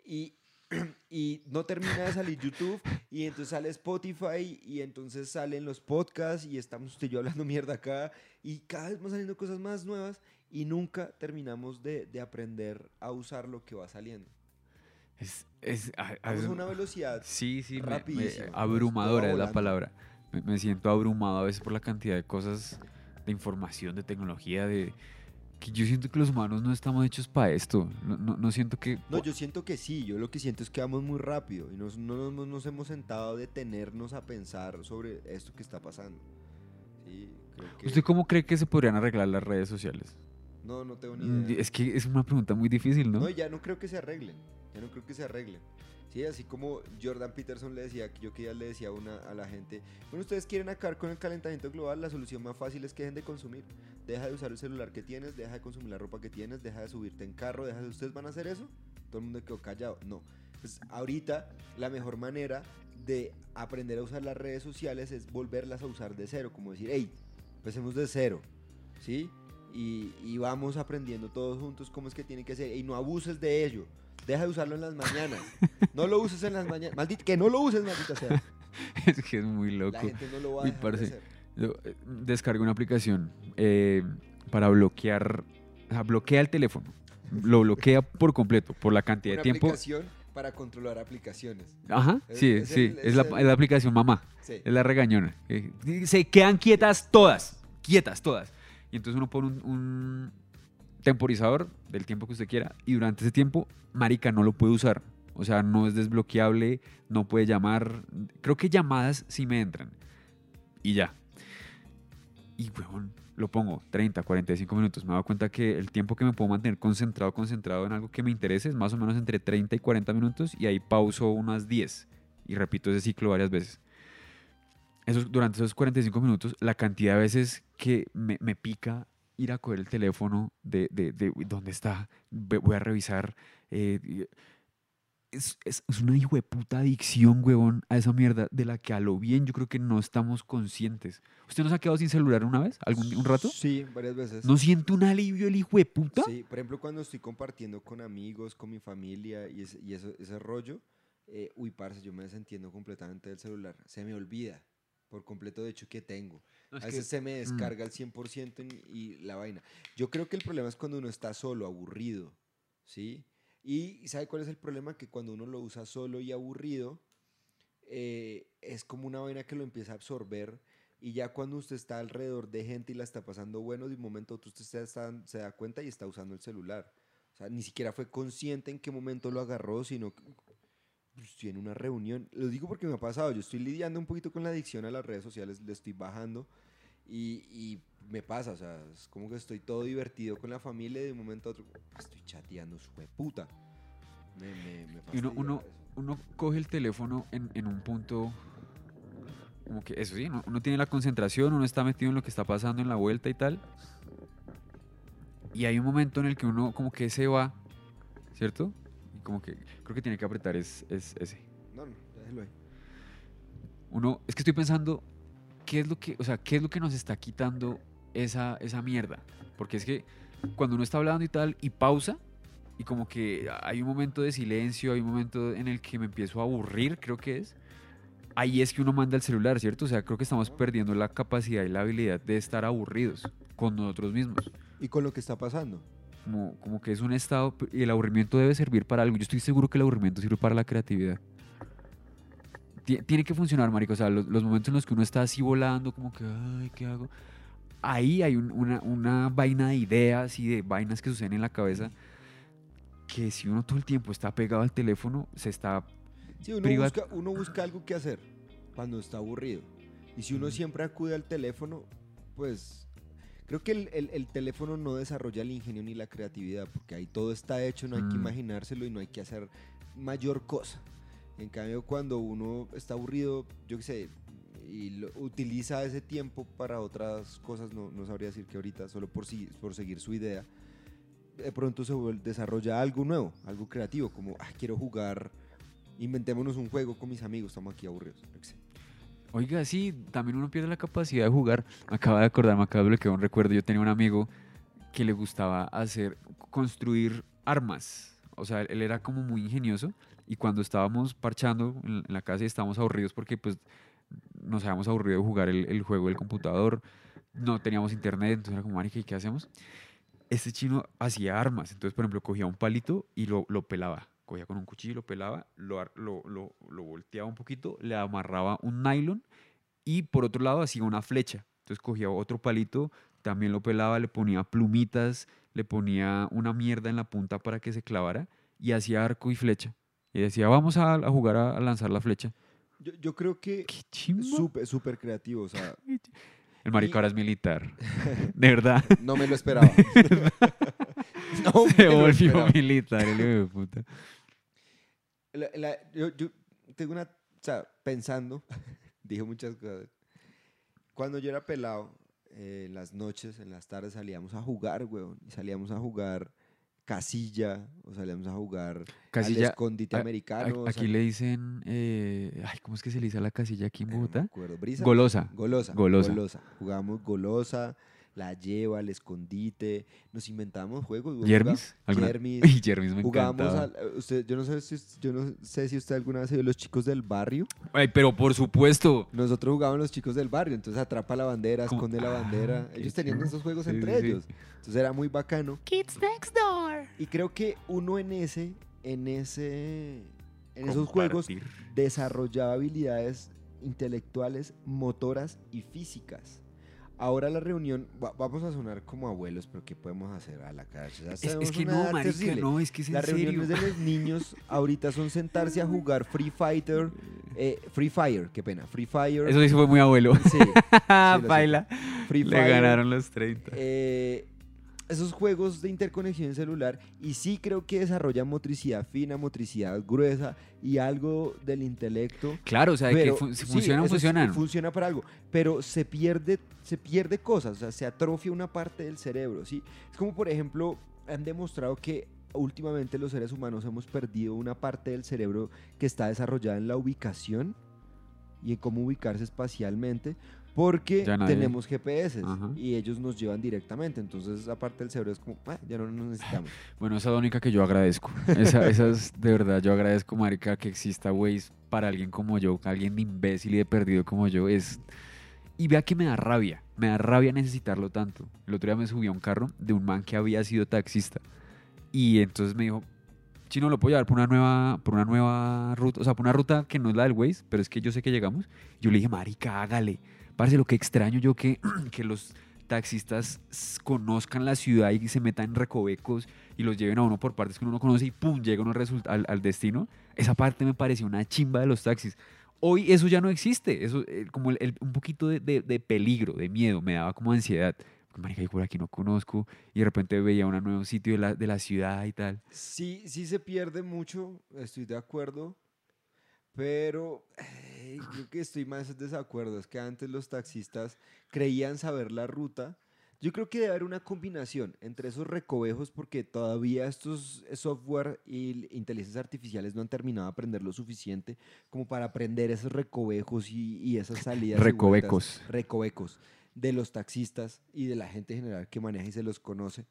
Y, y no termina de salir YouTube y entonces sale Spotify y entonces salen los podcasts y estamos usted y yo hablando mierda acá y cada vez van saliendo cosas más nuevas y nunca terminamos de, de aprender a usar lo que va saliendo. Es, es, a- a- una velocidad. Sí, sí, me- me- nos abrumadora es la palabra. Me, me siento abrumado a veces por la cantidad de cosas, de información, de tecnología, de... que yo siento que los humanos no estamos hechos para esto. No, no- no siento que... No, yo siento que sí, yo lo que siento es que vamos muy rápido y nos, no nos, nos hemos sentado a detenernos a pensar sobre esto que está pasando. Sí, creo que... ¿Usted cómo cree que se podrían arreglar las redes sociales? No, no tengo ni Mm, idea. Es que es una pregunta muy difícil, ¿no? No, ya no creo que se arreglen. Ya no creo que se arreglen. Sí, así como Jordan Peterson le decía, yo que ya le decía a una, a la gente, bueno, ustedes quieren acabar con el calentamiento global, la solución más fácil es que dejen de consumir. Deja de usar el celular que tienes, deja de consumir la ropa que tienes, deja de subirte en carro, deja de... ¿Ustedes van a hacer eso? Todo el mundo quedó callado. No. Pues ahorita la mejor manera de aprender a usar las redes sociales es volverlas a usar de cero, como decir, hey, empecemos de cero, ¿sí? Y, y vamos aprendiendo todos juntos cómo es que tiene que ser. Y no abuses de ello. Deja de usarlo en las mañanas. No lo uses en las mañanas. Maldito, que no lo uses, maldita sea. es que es muy La loco. gente no lo va a dejar de hacer. Yo eh, descargué una aplicación eh, para bloquear, o sea, bloquea el teléfono. Lo bloquea por completo, por la cantidad Una de tiempo. aplicación para controlar aplicaciones. Ajá, Es- sí, es sí, el- es, es la, el- la aplicación mamá, Sí. es la regañona. Eh, se quedan quietas todas, quietas todas. Y entonces uno pone un, un temporizador del tiempo que usted quiera y durante ese tiempo, marica, no lo puede usar. O sea, no es desbloqueable, no puede llamar. Creo que llamadas sí me entran. Y ya. Y, weón, lo pongo 30, 45 minutos. Me he cuenta que el tiempo que me puedo mantener concentrado, concentrado en algo que me interese es más o menos entre 30 y 40 minutos y ahí pauso unas 10 y repito ese ciclo varias veces. Esos, durante esos 45 minutos, la cantidad de veces que me pica ir a coger el teléfono de, de, de dónde está, voy a revisar. eh, es, es, es una hijo de puta adicción, huevón, a esa mierda de la que a lo bien yo creo que no estamos conscientes. ¿Usted nos ha quedado sin celular una vez? ¿Algún un rato? Sí, varias veces. ¿No siente un alivio el hijo de puta? Sí, por ejemplo, cuando estoy compartiendo con amigos, con mi familia y, ese, y eso- ese rollo, eh, uy, parce, yo me desentiendo completamente del celular. Se me olvida por completo, de hecho, que tengo. No, a que- veces se me mm. descarga al 100% y, y la vaina. Yo creo que el problema es cuando uno está solo, aburrido, ¿sí? Y ¿sabe cuál es el problema? Que cuando uno lo usa solo y aburrido, eh, es como una vaina que lo empieza a absorber y ya cuando usted está alrededor de gente y la está pasando bueno, de un momento a otro usted se, está- se da cuenta y está usando el celular. O sea, ni siquiera fue consciente en qué momento lo agarró, sino que pues, tiene una reunión. Lo digo porque me ha pasado. Yo estoy lidiando un poquito con la adicción a las redes sociales, le estoy bajando y, y me pasa. O sea, es como que estoy todo divertido con la familia y de un momento a otro estoy chateando, su puta. Me, me, me Y uno, uno, uno coge el teléfono en, en un punto, como que eso sí, uno, uno tiene la concentración, uno está metido en lo que está pasando en la vuelta y tal. Y hay un momento en el que uno como que se va, ¿cierto? Y como que creo que tiene que apretar es, es ese. No, no, déjelo ahí. Uno, es que estoy pensando, ¿qué es lo que, o sea, qué es lo que nos está quitando esa, esa mierda? Porque es que cuando uno está hablando y tal, y pausa, y como que hay un momento de silencio, hay un momento en el que me empiezo a aburrir, creo que es. Ahí es que uno manda el celular, ¿cierto? O sea, creo que estamos perdiendo la capacidad y la habilidad de estar aburridos con nosotros mismos. ¿Y con lo que está pasando? Como, como que es un estado y el aburrimiento debe servir para algo. Yo estoy seguro que el aburrimiento sirve para la creatividad. Ti- Tiene que funcionar, marico. O sea, los, los momentos en los que uno está así volando, como que, ay, ¿qué hago? Ahí hay un- una, una vaina de ideas y de vainas que suceden en la cabeza que si uno todo el tiempo está pegado al teléfono, se está... Sí, uno, busca, uno busca algo que hacer cuando está aburrido. Y si uno siempre acude al teléfono, pues creo que el, el- el teléfono no desarrolla el ingenio ni la creatividad, porque ahí todo está hecho, no hay que Mm. imaginárselo y no hay que hacer mayor cosa. En cambio, cuando uno está aburrido, yo qué sé, y lo- utiliza ese tiempo para otras cosas, no, no sabría decir que ahorita, solo por, si, por seguir su idea, de pronto se desarrolla algo nuevo, algo creativo, como, ah, quiero jugar, inventémonos un juego con mis amigos, estamos aquí aburridos. yo qué sé. Oiga, sí, también uno pierde la capacidad de jugar. Me acaba de acordar, me acaba de bloquear un recuerdo. Yo tenía un amigo que le gustaba hacer, construir armas. O sea, él era como muy ingenioso y cuando estábamos parchando en la casa y estábamos aburridos porque pues nos habíamos aburrido de jugar el, juego del computador, no teníamos internet, entonces era como, marica, ¿y qué hacemos? Este chino hacía armas, entonces por ejemplo cogía un palito y lo, lo pelaba, cogía con un cuchillo, lo pelaba, lo, lo, lo, lo volteaba un poquito, le amarraba un nylon y por otro lado hacía una flecha. Entonces cogía otro palito, también lo pelaba, le ponía plumitas, le ponía una mierda en la punta para que se clavara y hacía arco y flecha. Y decía, vamos a, a jugar a, a lanzar la flecha. Yo, yo creo que súper, súper creativo. O sea, El y- ahora es militar. De verdad. no me lo esperaba. no me Se volvió militar, el hijo de puta. La- la- yo, yo tengo una, o sea, pensando, dije muchas cosas. Cuando yo era pelado, eh, en las noches, en las tardes salíamos a jugar, weón. Y salíamos a jugar casilla, o salíamos a jugar Casilla, al escondite a- a- americano. o Aquí le dicen, eh, ay, ¿cómo es que se le dice a la casilla aquí en eh, no me Bogotá? acuerdo, ¿brisa? Golosa. Golosa. Golosa. Golosa. Jugábamos golosa, la lleva, el escondite. Nos inventábamos juegos. ¿Yermis? jugá- ¿Alguna- Yermis. Jermis me Jugábamos encantaba. al, usted, yo no sé si yo no sé si usted alguna vez vio los chicos del barrio. Ay, pero por supuesto. Nosotros jugábamos los chicos del barrio, entonces atrapa la bandera, ¿Cómo? esconde la Ah, bandera. Ellos tenían esos juegos Sí, entre sí, ellos. Entonces era muy bacano. Kids Next Door. Y creo que uno en ese, en ese, en esos juegos desarrollaba habilidades intelectuales, motoras y físicas. Ahora la reunión, va- vamos a sonar como abuelos, pero ¿qué podemos hacer a la calle? Es, es que no, marica, terrible. no, es que es en Las serio. reuniones de los niños ahorita son sentarse a jugar Free Fighter, eh, Free Fire, qué pena, Free Fire. Eso sí fue muy abuelo. Sí, sé. Baila. Free Le Fire, ganaron los 30. eh, esos juegos de interconexión celular y sí creo que desarrollan motricidad fina, motricidad gruesa y algo del intelecto. Claro, o sea, pero- que fun- si sí, funcionan, funcionan. funciona para algo, pero se pierde, se pierde cosas, o sea, se atrofia una parte del cerebro, ¿sí? Es como, por ejemplo, han demostrado que últimamente los seres humanos hemos perdido una parte del cerebro que está desarrollada en la ubicación y en cómo ubicarse espacialmente, porque tenemos GPS Ajá. y ellos nos llevan directamente, entonces esa parte del cerebro es como, "Ah, ya no nos necesitamos. Bueno, esa es la única que yo agradezco. Esa, esa es de verdad, yo agradezco, marica, que exista Waze para alguien como yo, alguien de imbécil y de perdido como yo. Es... Y vea que me da rabia, me da rabia necesitarlo tanto. El otro día me subí a un carro de un man que había sido taxista. Y entonces me dijo, Chino, lo puedo llevar por una nueva, por una nueva ruta, o sea, por una ruta que no es la del Waze, pero es que yo sé que llegamos. Yo le dije, marica, hágale. Parece lo que extraño yo que, que los taxistas conozcan la ciudad y se metan en recovecos y los lleven a uno por partes que uno no conoce y pum, llega uno al, al destino. Esa parte me pareció una chimba de los taxis. Hoy eso ya no existe, eso eh, como el- el- un poquito de, de- de peligro, de miedo, me daba como ansiedad. Marica, yo por aquí no conozco y de repente veía un nuevo sitio de la, de la ciudad y tal. Sí, sí se pierde mucho, estoy de acuerdo, pero eh, yo que estoy más en desacuerdo, es que antes los taxistas creían saber la ruta. Yo creo que debe haber una combinación entre esos recovejos porque todavía estos eh, software y inteligencias artificiales no han terminado de aprender lo suficiente como para aprender esos recovejos y, y esas salidas. vueltas Recovecos. recovecos de los taxistas y de la gente en general que maneja y se los conoce.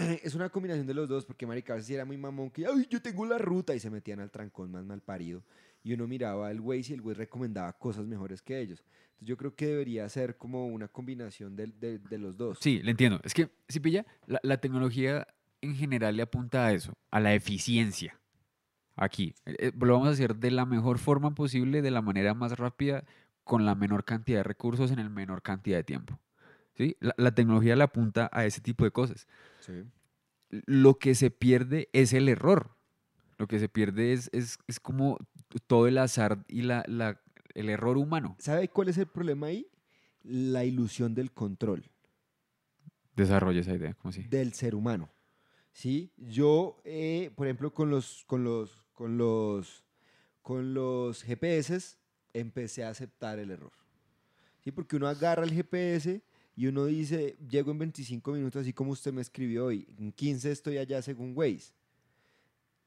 Es una combinación de los dos, porque marica, a era muy mamón que, ay, yo tengo la ruta, y se metían al trancón más mal parido. Y uno miraba el Waze y el Waze recomendaba cosas mejores que ellos. Entonces yo creo que debería ser como una combinación de, de- de los dos. Sí, le entiendo. Es que, si pilla, la, la tecnología en general le apunta a eso, a la eficiencia. Aquí. Eh, eh, lo vamos a hacer de la mejor forma posible, de la manera más rápida, con la menor cantidad de recursos en el menor cantidad de tiempo. ¿Sí? La, la tecnología le apunta a ese tipo de cosas. Sí. Lo que se pierde es el error. Lo que se pierde es, es, es como todo el azar y la, la- el error humano. ¿Sabe cuál es el problema ahí? La ilusión del control Desarrolla esa idea, como así. del ser humano. ¿Sí? Yo, eh, por ejemplo, con los, con los, con los, con los GPS, empecé a aceptar el error. ¿Sí? Porque uno agarra el GPS y uno dice, llego en 25 minutos, así como usted me escribió hoy, en 15 estoy allá según Waze.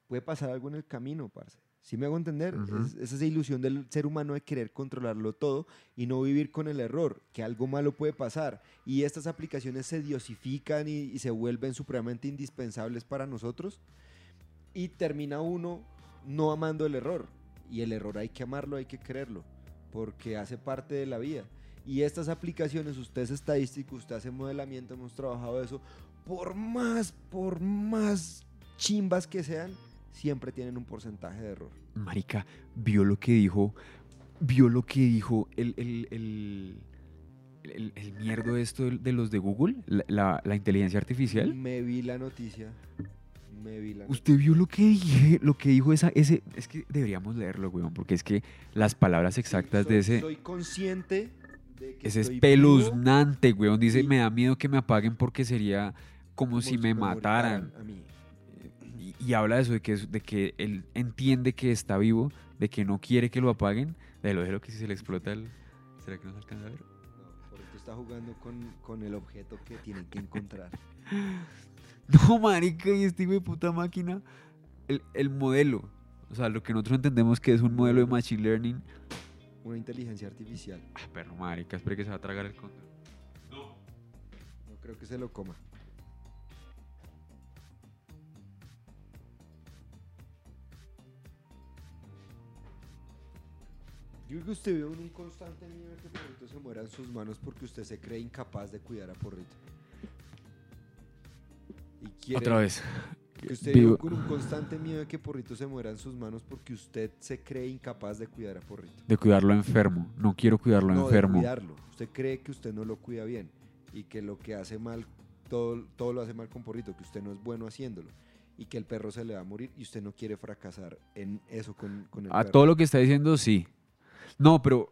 Puede pasar algo en el camino, parce. ¿Sí me hago entender? Ujú. es, es esa ilusión del ser humano de querer controlarlo todo y no vivir con el error, que algo malo puede pasar. Y estas aplicaciones se diosifican y, y se vuelven supremamente indispensables para nosotros. Y termina uno no amando el error. Y el error hay que amarlo, hay que quererlo, porque hace parte de la vida. Y estas aplicaciones, usted es estadístico, usted hace modelamiento, hemos trabajado eso, por más, por más chimbas que sean, siempre tienen un porcentaje de error. Marica, vio lo que dijo, vio lo que dijo el, el, el, el, el mierdo esto de, los de Google, la, la- la inteligencia artificial. Me vi la noticia. Me vi la ¿Usted vio lo que dije? Lo que dijo esa, ese. Es que deberíamos leerlo, weón, porque es que las palabras exactas soy, de ese. Soy consciente es estoy vivo peluznante, weón. Dice, y- me da miedo que me apaguen porque sería como, si me mataran. a mí. Y, y habla de eso, de que, de que él entiende que está vivo, de que no quiere que lo apaguen. De lo de lo que si se le explota el... ¿Será que no se alcanza a ver? No, por eso está jugando con, con el objeto que tienen que encontrar. No, marica, y este hijo de puta máquina, el, el modelo, o sea, lo que nosotros entendemos que es un modelo de Machine Learning. Una inteligencia artificial. Ah, perro, marica, espere que se va a tragar el control. No creo que se lo coma. Yo creo que usted vive en un constante miedo de que Porrito se muera en sus manos porque usted se cree incapaz de cuidar a Porrito. Y quiere Otra vez. Que usted vive con un constante miedo de que Porrito se muera en sus manos porque usted se cree incapaz de cuidar a Porrito. De cuidarlo enfermo. No quiero cuidarlo No, de enfermo. cuidarlo. Usted cree que usted no lo cuida bien y que lo que hace mal, todo, todo lo hace mal con Porrito, que usted no es bueno haciéndolo y que el perro se le va a morir y usted no quiere fracasar en eso con, con el A perro. todo lo que está diciendo, sí. No, pero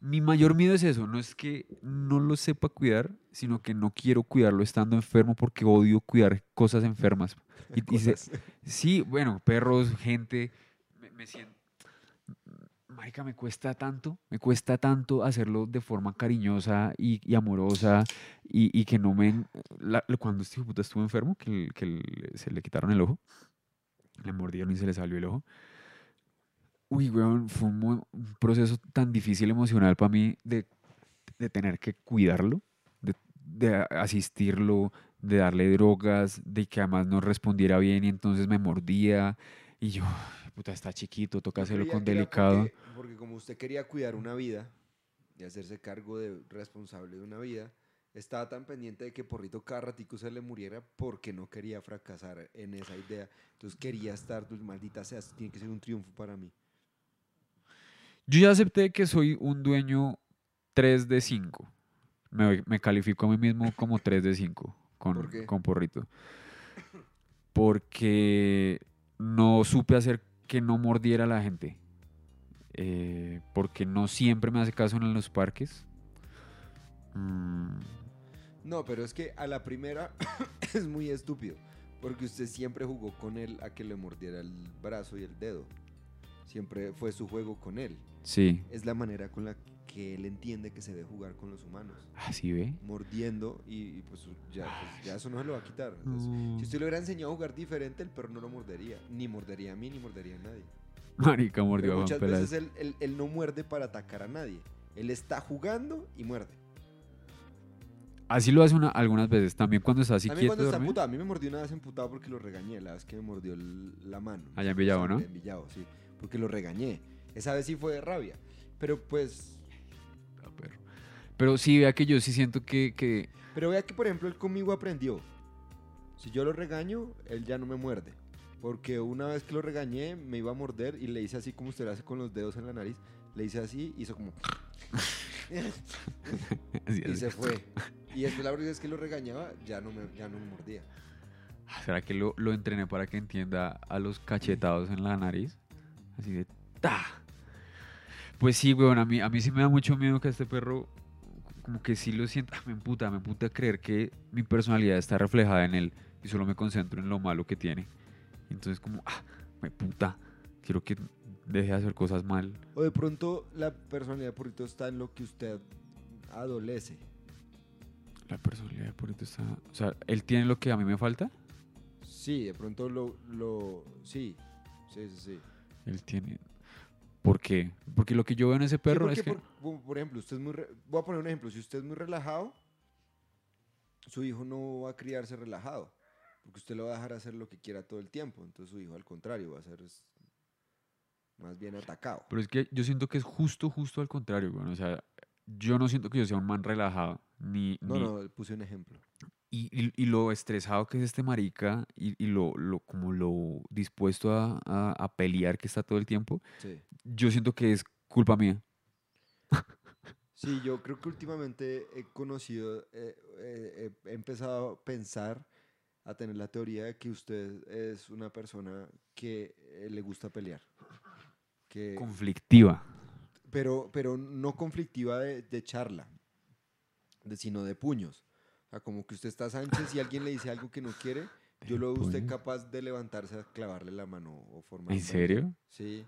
mi mayor miedo es eso. No es que no lo sepa cuidar, sino que no quiero cuidarlo estando enfermo porque odio cuidar cosas enfermas. Y, y se- Cosas. sí, bueno, perros, gente. Me, me siento. Marica, me cuesta tanto, me cuesta tanto hacerlo de forma cariñosa y, y amorosa y, y que no me... la- cuando este puta estuvo enfermo, que, que se le quitaron el ojo, le mordieron y se le salió el ojo. Uy, weón, fue un, proceso tan difícil emocional para mí de, de tener que cuidarlo, de, de asistirlo, de darle drogas, de que además no respondiera bien y entonces me mordía. Y yo, puta, está chiquito, toca hacerlo con delicado. Porque, porque como usted quería cuidar una vida y hacerse cargo de responsable de una vida, estaba tan pendiente de que Porrito cada ratico se le muriera porque no quería fracasar en esa idea. Entonces quería estar, pues, maldita sea, tiene que ser un triunfo para mí. Yo ya acepté que soy un dueño 3 de 5. Me, me califico a mí mismo como 3 de 5 con, ¿Por qué? con porrito. Porque no supe hacer que no mordiera a la gente. Eh, porque no siempre me hace caso en los parques. Mm, No, pero es que a la primera es muy estúpido. Porque usted siempre jugó con él a que le mordiera el brazo y el dedo. Siempre fue su juego con él. sí, Es la manera con la que él entiende que se debe jugar con los humanos. así ve. Mordiendo y, y pues, ya, pues, ya eso no se lo va a quitar. Entonces, Mm. Si usted le hubiera enseñado a jugar diferente, el perro no lo mordería. Ni mordería a mí, ni mordería a nadie. Marica mordió Pero muchas veces él, él- él no muerde para atacar a nadie. Él está jugando y muerde. Así lo hace una, algunas veces. También cuando está así También quieto. cuando está emputado. A mí me mordió una vez emputado porque lo regañé. La vez que me mordió el- la mano. Allá en Villavo, ¿no? En Villavo, sí. Porque lo regañé. Esa vez sí fue de rabia. Pero pues... Ah, perro. Pero sí, vea que yo sí siento que, que Pero vea que, por ejemplo, él conmigo aprendió. Si yo lo regaño, él ya no me muerde. Porque una vez que lo regañé, me iba a morder y le hice así como usted lo hace con los dedos en la nariz. Le hice así, hizo como... y se fue. Y después la verdad es que lo regañaba, ya no me, ya no me mordía. ¿Será que lo, lo entrené para que entienda a los cachetados en la nariz? Así de ¡ta! Pues sí, weón, a mí, a mí sí me da mucho miedo que este perro, como que sí lo sienta, me emputa, me emputa creer que mi personalidad está reflejada en él y solo me concentro en lo malo que tiene. Entonces como, ah, me puta, quiero que deje de hacer cosas mal. O de pronto la personalidad de Porrito está en lo que usted adolece. La personalidad de Porrito está, o sea, él tiene lo que a mí me falta, Sí, de pronto lo... lo sí, sí, sí, sí. Él tiene... ¿Por qué? Porque lo que yo veo en ese perro es que... por, ejemplo, usted es muy... re- Voy a poner un ejemplo. Si usted es muy relajado, su hijo no va a criarse relajado. Porque usted lo va a dejar hacer lo que quiera todo el tiempo. Entonces su hijo, al contrario, va a ser más bien atacado. Pero es que yo siento que es justo, justo al contrario, güey. O sea, yo no siento que yo sea un man relajado, ni... No, ni- no, puse un ejemplo. Y, y- y lo estresado que es este marica y, y lo, lo, como lo dispuesto a, a- a pelear que está todo el tiempo, Sí. yo siento que es culpa mía. Sí, yo creo que últimamente he conocido, eh, eh, he empezado a pensar, a tener la teoría de que usted es una persona que eh, le gusta pelear. Que, Conflictiva. pero, pero no conflictiva de, de charla, de, sino de puños. Sea, como que usted está Sánchez y alguien le dice algo que no quiere, yo ¿De lo veo usted capaz de levantarse a clavarle la mano o formar. ¿En serio? Sí.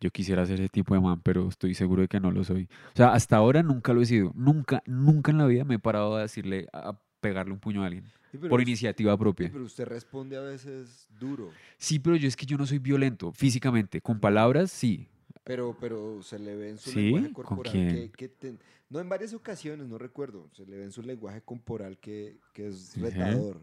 Yo quisiera ser ese tipo de man, pero estoy seguro de que no lo soy. O sea, hasta ahora nunca lo he sido. Nunca, nunca en la vida me he parado a decirle, a a pegarle un puño a alguien. Sí, Por us- iniciativa sí, propia. pero usted responde a veces duro. Sí, pero yo es que yo no soy violento físicamente. Con palabras, sí. Pero, pero se le ve en su ¿Sí? lenguaje ¿Con corporal que, que te- no en varias ocasiones, no recuerdo, se le ve en su lenguaje corporal que, que es ¿Sí? retador,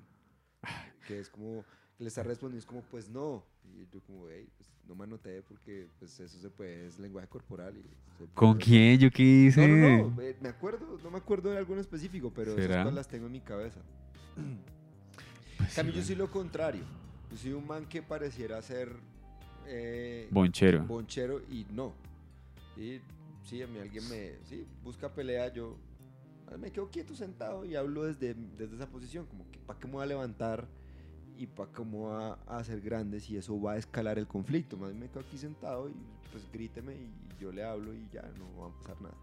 que es como, le está respondiendo, es como, pues no, y yo como, hey, pues no me anoté porque pues eso se puede, es lenguaje corporal. Y ¿Con quién? ¿Yo qué hice? No, no, no, eh, me acuerdo, no me acuerdo de alguno específico, pero esas ¿Será? cosas las tengo en mi cabeza. Pues cambio, yo sí, soy lo contrario, yo soy un man que pareciera ser... eh, Bonchero. bonchero y no. Y sí, a mí alguien me sí, busca pelea, yo ah, me quedo quieto sentado y hablo desde, desde esa posición, como que para qué me voy a levantar y para me voy a, hacer grande si eso va a escalar el conflicto. Más bien me quedo aquí sentado y pues gríteme y yo le hablo y ya no va a pasar nada.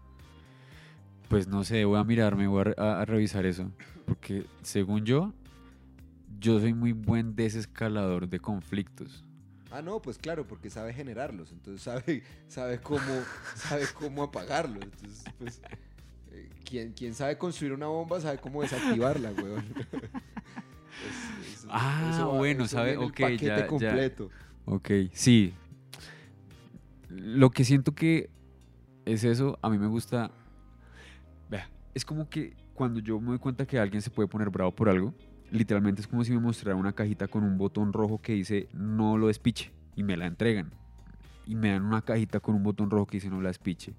Pues no sé, voy a mirarme, voy a revisar eso. Porque según yo, yo soy muy buen desescalador de conflictos. Ah, no, pues claro, porque sabe generarlos, entonces sabe, sabe cómo, sabe cómo apagarlos. Entonces, pues, eh, quien, quien sabe construir una bomba sabe cómo desactivarla, weón. Es- Ah, eso va- bueno, eso sabe, el ok, ya- ya. completo. Ok, sí. Lo que siento que es eso, a mí me gusta. Vea, es como que cuando yo me doy cuenta que alguien se puede poner bravo por algo, literalmente es como si me mostrara una cajita con un botón rojo que dice no lo despiche y me la entregan. Y me dan una cajita con un botón rojo que dice no la despiche.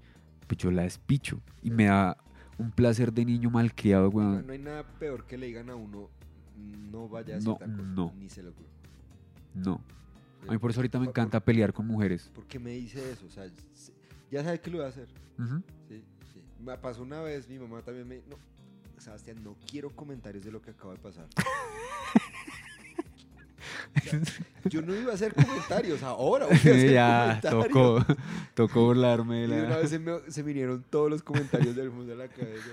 Pues yo la despicho y me da un placer de niño malcriado, weón. no hay nada peor que le digan a uno, no vaya a hacer No, tal cosa", no. ni se lo ocurre. No. A mí por eso ahorita me ¿Por- por- encanta pelear con mujeres. ¿Por qué me dice eso? O sea, se- ya sabe que lo voy a hacer. Sí, sí. Me pasó una vez, mi mamá también me... No, Sebastián, no quiero comentarios de lo que acaba de pasar. Yo no iba a hacer comentarios, ahora voy a hacer ya, tocó, tocó burlarme de Y una la... vez se me, se me vinieron todos los comentarios del mundo a la cabeza.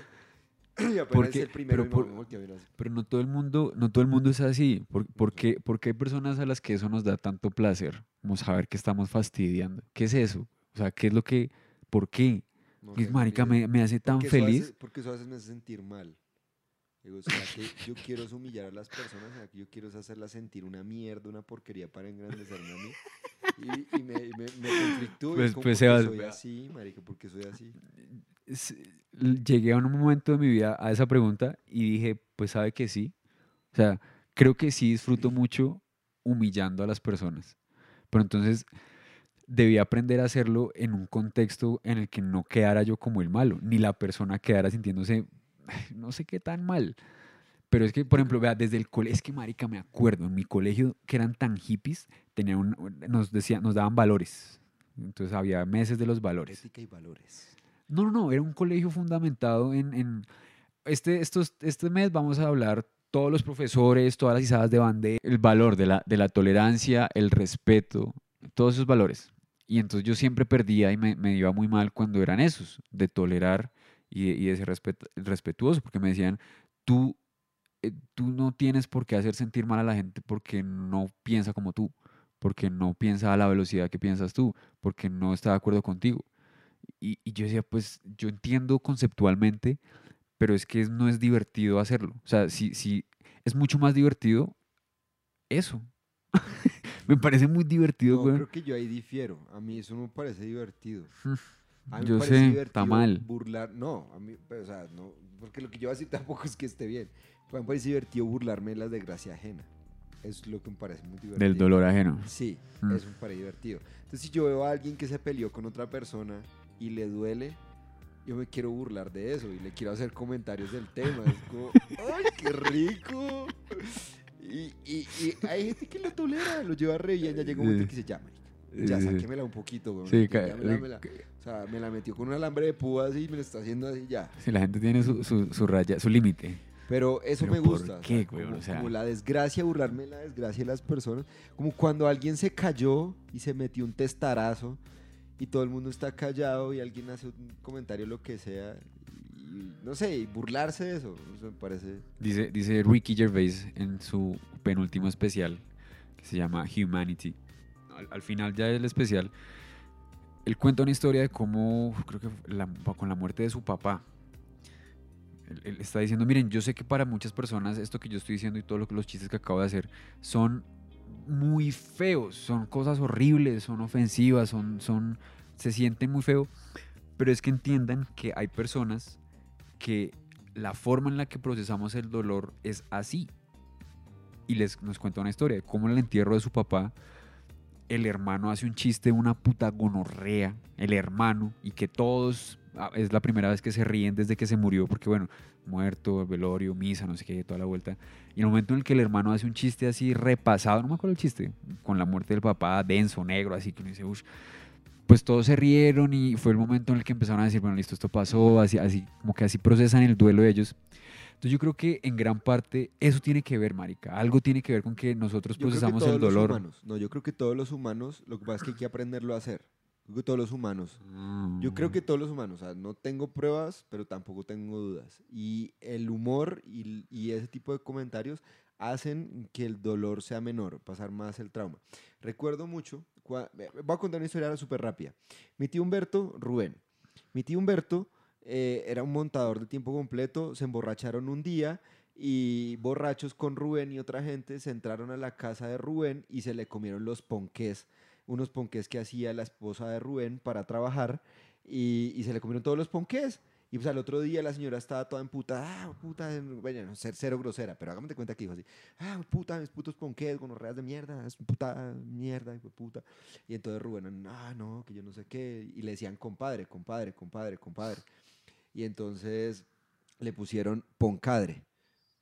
Y Porque- el primero pero por- a ver. Pero no todo el mundo, no todo el mundo es así. ¿Por, por qué, por qué hay personas a las que eso nos da tanto placer? Como saber que estamos fastidiando. ¿Qué es eso? O sea, ¿qué es lo que, por qué? No marica, me, me hace tan porque feliz. hace- porque eso a veces me hace sentir mal. Digo, o sea, que yo quiero humillar a las personas, o sea, que yo quiero hacerlas sentir una mierda, una porquería para engrandecerme a mí. Y, y me, y me, me conflictúo. Pues- pues, ¿por qué Sebas, soy vea. así, marica, porque soy así. Llegué a un momento de mi vida a esa pregunta y dije, pues sabe que sí. O sea, creo que sí disfruto mucho humillando a las personas. Pero entonces debí aprender a hacerlo en un contexto en el que no quedara yo como el malo, ni la persona quedara sintiéndose "Ay, no sé qué tan mal. Pero es que, por ejemplo, vea, desde el colegio, es que marica, me acuerdo, en mi colegio que eran tan hippies, tenían un- nos decían, nos daban valores. Entonces había meses de los valores. Ética y valores. No, no, no, era un colegio fundamentado en... en- este, estos, este mes vamos a hablar todos los profesores, todas las izadas de bandera, el valor de la, de la tolerancia, el respeto, todos esos valores. Y entonces yo siempre perdía y me, me iba muy mal cuando eran esos, de tolerar y y de ser respet- respetuoso, porque me decían, tú, eh, tú no tienes por qué hacer sentir mal a la gente porque no piensa como tú, porque no piensa a la velocidad que piensas tú, porque no está de acuerdo contigo. Y, y yo decía, pues yo entiendo conceptualmente, pero es que no es divertido hacerlo. O sea, si, si es mucho más divertido eso. me parece muy divertido, No, güey. creo que yo ahí difiero. A mí eso no me parece divertido. A mí me Yo parece sé, divertido está mal. Burlar, no, a mí, pues, o sea, no, porque lo que yo voy a decir tampoco es que esté bien. Mí me parece divertido burlarme de la desgracia ajena. Es lo que me parece muy divertido. Del dolor ajeno. Sí, Mm. eso me parece divertido. Entonces, si yo veo a alguien que se peleó con otra persona y le duele, yo me quiero burlar de eso y le quiero hacer comentarios del tema. Es como, ¡ay, qué rico! Y, y- y hay gente que lo tolera, lo lleva re bien. Ya llega un momento que dice, ya, marica, Ya sáquemela un poquito, weón. Sí, Ya me la- me la- o sea, me la metió con un alambre de púas y me lo está haciendo así ya. Sí, la gente tiene su, su, su raya, su límite. Pero eso ¿Pero me gusta. qué, weón? como, O sea- como la desgracia, burlarme de la desgracia de las personas. Como cuando alguien se cayó y se metió un testarazo y todo el mundo está callado y alguien hace un comentario, lo que sea. No sé, y burlarse de eso. Eso me parece. Dice, dice Ricky Gervais en su penúltimo especial, que se llama Humanity. Al, al final ya del especial, él cuenta una historia de cómo, creo que la- con la muerte de su papá, él, está diciendo, miren, yo sé que para muchas personas esto que yo estoy diciendo y todos lo los chistes que acabo de hacer son muy feos, son cosas horribles, son ofensivas, son, son, se sienten muy feo, pero es que entiendan que hay personas que la forma en la que procesamos el dolor es así. Y les nos cuenta una historia de cómo en el entierro de su papá, el hermano hace un chiste una puta gonorrea, el hermano, y que todos, ah, es la primera vez que se ríen desde que se murió, porque bueno, muerto, velorio, misa, no sé qué, toda la vuelta. Y el momento en el que el hermano hace un chiste así repasado, no me acuerdo el chiste, con la muerte del papá, denso, negro, así que uno dice, uff, pues todos se rieron y fue el momento en el que empezaron a decir, bueno, listo, esto pasó, así, así como que así procesan el duelo de ellos. Entonces yo creo que en gran parte eso tiene que ver, marica. Algo tiene que ver con que nosotros Yo creo que procesamos todos el los dolor. humanos. No, yo creo que todos los humanos, lo que pasa es que hay que aprenderlo a hacer. Yo creo que todos los humanos. Yo creo que todos los humanos, o sea, no tengo pruebas, pero tampoco tengo dudas. Y el humor y, y ese tipo de comentarios hacen que el dolor sea menor, pasar más el trauma. Recuerdo mucho, cua- eh, voy a contar una historia súper rápida. Mi tío Humberto, Rubén. Mi tío Humberto eh, era un montador de tiempo completo, se emborracharon un día y borrachos con Rubén y otra gente se entraron a la casa de Rubén y se le comieron los ponqués, unos ponqués que hacía la esposa de Rubén para trabajar y, se le comieron todos los ponqués. Y pues al otro día la señora estaba toda emputada, ah, puta, bueno, no ser cero grosera, pero hágame de cuenta que dijo así, ah, puta, mis putos ponqués, gonorreas de mierda, es puta mierda, hijo de puta. Y entonces Rubén, ah, no, que yo no sé qué, y le decían compadre, compadre, compadre, compadre. Y entonces le pusieron poncadre,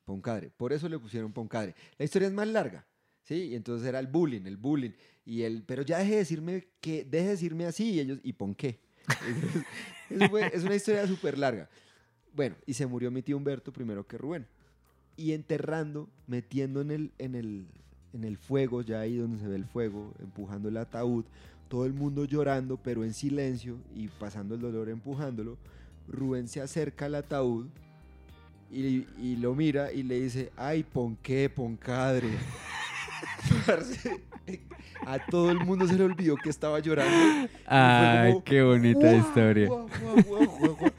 poncadre, por eso le pusieron poncadre. La historia es más larga, ¿sí? Y entonces era el bullying, el bullying. Y él, pero ya deje de decirme que, deje de decirme así, y ellos, ¿y ponqué? Es una historia súper larga. Bueno, y se murió mi tío Humberto primero que Rubén. Y enterrando, metiendo en el, en el, en el fuego, ya ahí donde se ve el fuego, empujando el ataúd, todo el mundo llorando, pero en silencio y pasando el dolor empujándolo. Rubén se acerca al ataúd y, y lo mira y le dice, ay, pon qué, poncadre. Parce, A todo el mundo se le olvidó que estaba llorando. Ay, como, qué bonita "Guau, historia. guau, guau, guau, guau, guau".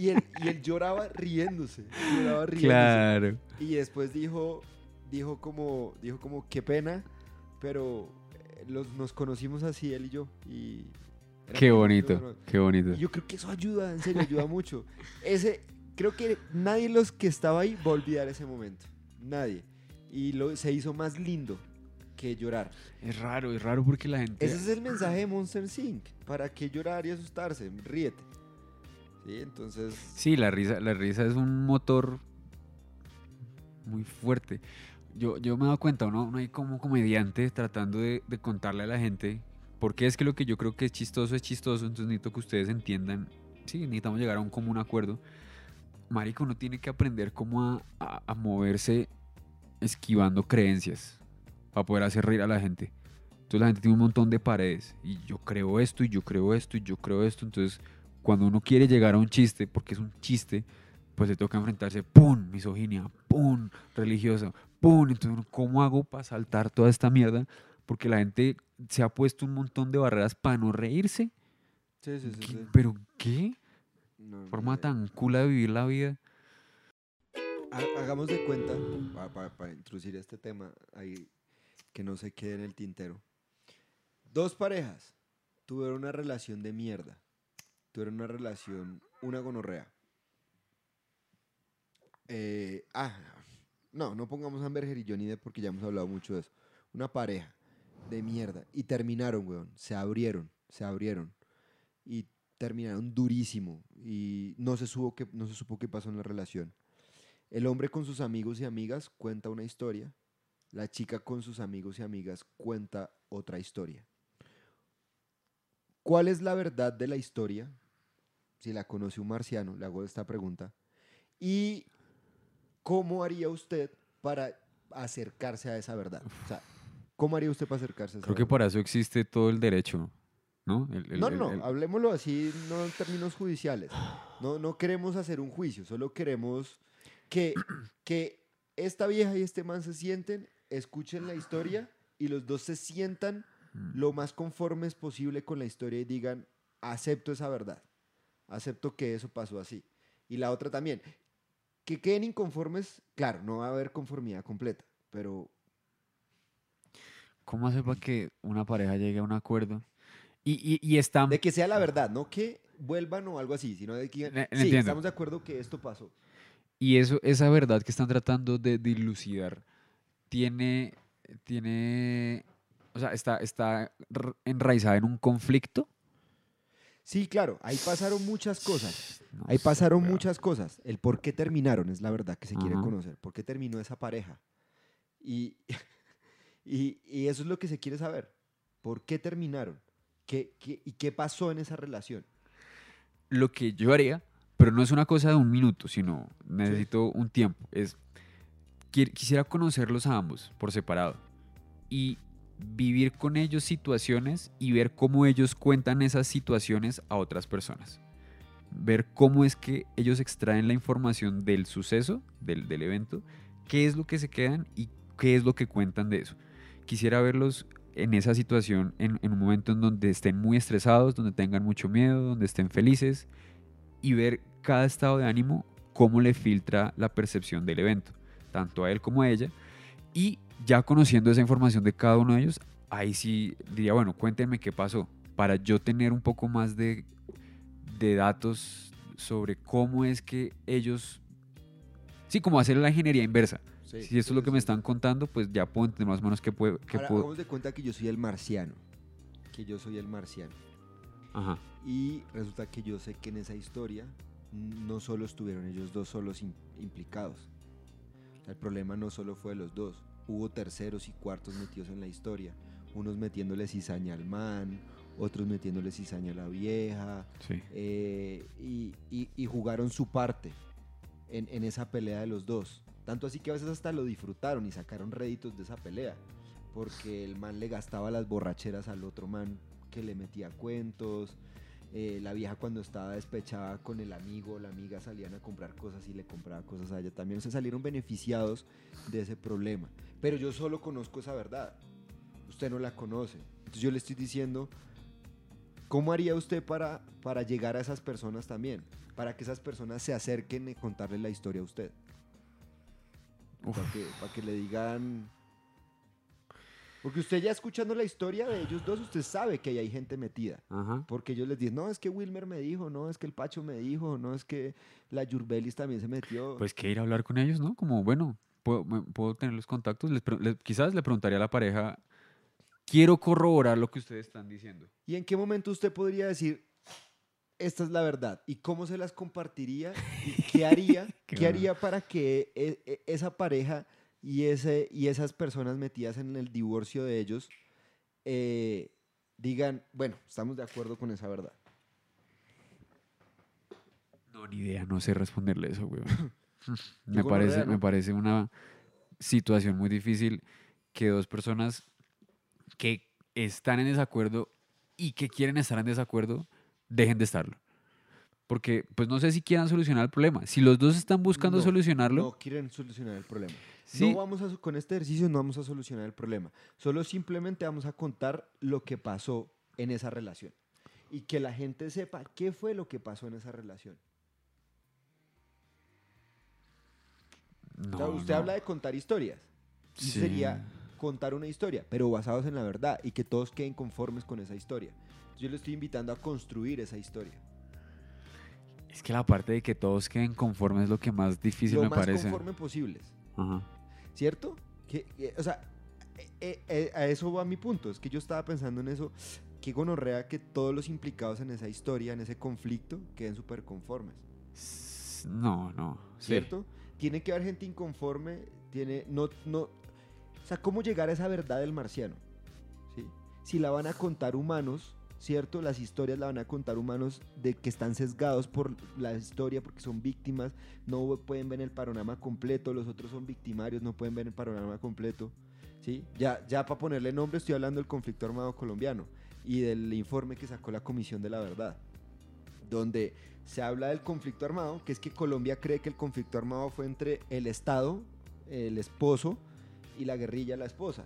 Y él, y él lloraba riéndose, lloraba riéndose. Claro. Y después dijo, dijo como, dijo como, qué pena, pero eh, los, nos conocimos así, él y yo. Y Qué como- bonito, qué bonito. Y yo creo que eso ayuda, en serio, ayuda mucho. Ese, creo que nadie de los que estaba ahí va a olvidar ese momento. Nadie. Y lo, se hizo más lindo que llorar. Es raro, es raro porque la gente... Ese es el mensaje de Monster Inc. ¿Para qué llorar y asustarse? Ríete. Sí, entonces... Sí, la risa, la risa es un motor muy fuerte. Yo, yo me he dado cuenta, ¿no? Uno hay como comediante tratando de, de contarle a la gente porque es que lo que yo creo que es chistoso es chistoso, entonces necesito que ustedes entiendan. Sí, necesitamos llegar a un común acuerdo. Marico, uno tiene que aprender cómo a, a- a moverse esquivando creencias para poder hacer reír a la gente. Entonces la gente tiene un montón de paredes y yo creo esto y yo creo esto y yo creo esto. Entonces cuando uno quiere llegar a un chiste, porque es un chiste, pues le toca enfrentarse, ¡pum! Misoginia, ¡pum! Religioso, ¡pum! Entonces, ¿cómo hago para saltar toda esta mierda? Porque la gente se ha puesto un montón de barreras para no reírse. Sí, sí, sí. ¿Qué- sí. ¿Pero qué? No, Forma tan cula de vivir la vida. Ha- Hagamos de cuenta, para introducir este tema, ahí, que no se quede en el tintero. Dos parejas tuvieron una relación de mierda. Tuvieron una relación, una gonorrea. Eh, ah, no, no pongamos Amber y Johnny Depp porque ya hemos hablado mucho de eso. Una pareja de mierda. Y terminaron, weón. Se abrieron, se abrieron. Y terminaron durísimo. Y no se, supo qué, no se supo qué pasó en la relación. El hombre con sus amigos y amigas cuenta una historia. La chica con sus amigos y amigas cuenta otra historia. ¿Cuál es la verdad de la historia? Si la conoce un marciano, le hago esta pregunta. ¿Y cómo haría usted para acercarse a esa verdad? O sea, ¿cómo haría usted para acercarse a esa Creo que verdad? para eso existe todo el derecho, ¿no? El- el- No, no, el- hablemoslo así, no en términos judiciales. No, no queremos hacer un juicio, solo queremos que, que esta vieja y este man se sienten, escuchen la historia y los dos se sientan Mm. lo más conformes posible con la historia y digan, acepto esa verdad, acepto que eso pasó así. Y la otra también, que queden inconformes, claro, no va a haber conformidad completa, pero ¿Cómo hacer para que una pareja llegue a un acuerdo? Y, y, y está... de que sea la verdad, no que vuelvan o algo así, sino de que digan, sí, entiendo. estamos de acuerdo que esto pasó. Y eso, esa verdad que están tratando de dilucidar tiene, tiene, o sea, está, está enraizada en un conflicto. Sí, claro, ahí pasaron muchas cosas. No Ahí pasaron muchas cosas. El por qué terminaron es la verdad que se quiere Ajá. conocer. ¿Por qué terminó esa pareja? Y, y, y eso es lo que se quiere saber. ¿Por qué terminaron? ¿Qué, qué- y qué pasó en esa relación? Lo que yo haría, pero no es una cosa de un minuto, sino necesito un tiempo. Es quisiera conocerlos a ambos por separado y vivir con ellos situaciones y ver cómo ellos cuentan esas situaciones a otras personas. Ver cómo es que ellos extraen la información del suceso, del, del evento, qué es lo que se quedan y qué es lo que cuentan de eso. Quisiera verlos en esa situación, en, en un momento en donde estén muy estresados, donde tengan mucho miedo, donde estén felices y ver cada estado de ánimo, cómo le filtra la percepción del evento, tanto a él como a ella. Y ya conociendo esa información de cada uno de ellos, ahí sí diría, bueno, cuéntenme qué pasó, para yo tener un poco más de, de datos sobre cómo es que ellos, sí, como hacer la ingeniería inversa. Sí, si esto es lo que sí, me están contando, pues ya puedo entender más o menos qué puedo... Qué Ahora, puedo- hagamos de cuenta que yo soy el marciano. Que yo soy el marciano. Ajá. Y resulta que yo sé que en esa historia no solo estuvieron ellos dos solos im- implicados. El problema no solo fue de los dos. Hubo terceros y cuartos metidos en la historia. Unos metiéndole cizaña al man, otros metiéndole cizaña a la vieja. Sí. eh, y, y- y jugaron su parte en, en esa pelea de los dos. Tanto así que a veces hasta lo disfrutaron y sacaron réditos de esa pelea. Porque el man le gastaba las borracheras al otro man que le metía cuentos. Eh, la vieja cuando estaba despechada con el amigo, la amiga salían a comprar cosas y le compraba cosas a ella también. Se salieron beneficiados de ese problema. Pero yo solo conozco esa verdad. Usted no la conoce. Entonces yo le estoy diciendo, ¿Cómo haría usted para, para llegar a esas personas también? Para que esas personas se acerquen y contarle la historia a usted. Uf. Para que, para que le digan... Porque usted ya escuchando la historia de ellos dos, usted sabe que ahí hay gente metida. Ajá. Porque ellos les dicen, no, es que Wilmer me dijo, no, es que el Pacho me dijo, no, es que la Yurbelis también se metió. Pues que ir a hablar con ellos, ¿no? Como, bueno, puedo, me- puedo tener los contactos. les quizás le preguntaría a la pareja, quiero corroborar lo que ustedes están diciendo. ¿Y en qué momento usted podría decir, esta es la verdad? ¿Y cómo se las compartiría? ¿Y qué haría? Qué ¿Qué, bueno. haría para que e- e- esa pareja y, ese, y esas personas metidas en el divorcio de ellos eh, digan, bueno, estamos de acuerdo con esa verdad? No, ni idea, no sé responderle eso, güey. me, parece, me parece una situación muy difícil que dos personas que están en desacuerdo y que quieren estar en desacuerdo dejen de estarlo. Porque, pues no sé si quieran solucionar el problema. Si los dos están buscando No, solucionarlo, No quieren solucionar el problema. Sí. No vamos a, con este ejercicio no vamos a solucionar el problema. Solo simplemente vamos a contar lo que pasó en esa relación. Y que la gente sepa qué fue lo que pasó en esa relación. O sea, no, usted no. habla de contar historias. Y Sí. sería contar una historia, pero basados en la verdad y que todos queden conformes con esa historia. Yo le estoy invitando a construir esa historia. Es que la parte de que todos queden conformes es lo que más difícil lo me más parece. conforme posibles. Ajá. ¿Cierto? Que, o sea, eh, eh, eh, a eso va mi punto. Es que yo estaba pensando en eso. Qué gonorrea que todos los implicados en esa historia, en ese conflicto, queden súper conformes. No, no. sí. ¿Cierto? Tiene que haber gente inconforme. Tiene. No, no. O sea, ¿cómo llegar a esa verdad del marciano? ¿Sí? Si la van a contar humanos, ¿cierto? Las historias la van a contar humanos de que están sesgados por la historia porque son víctimas, no pueden ver el panorama completo, los otros son victimarios, no pueden ver el panorama completo. ¿sí? Ya, ya para ponerle nombre estoy hablando del conflicto armado colombiano y del informe que sacó la Comisión de la Verdad, donde se habla del conflicto armado, que es que Colombia cree que el conflicto armado fue entre el Estado, el esposo, y la guerrilla, la esposa,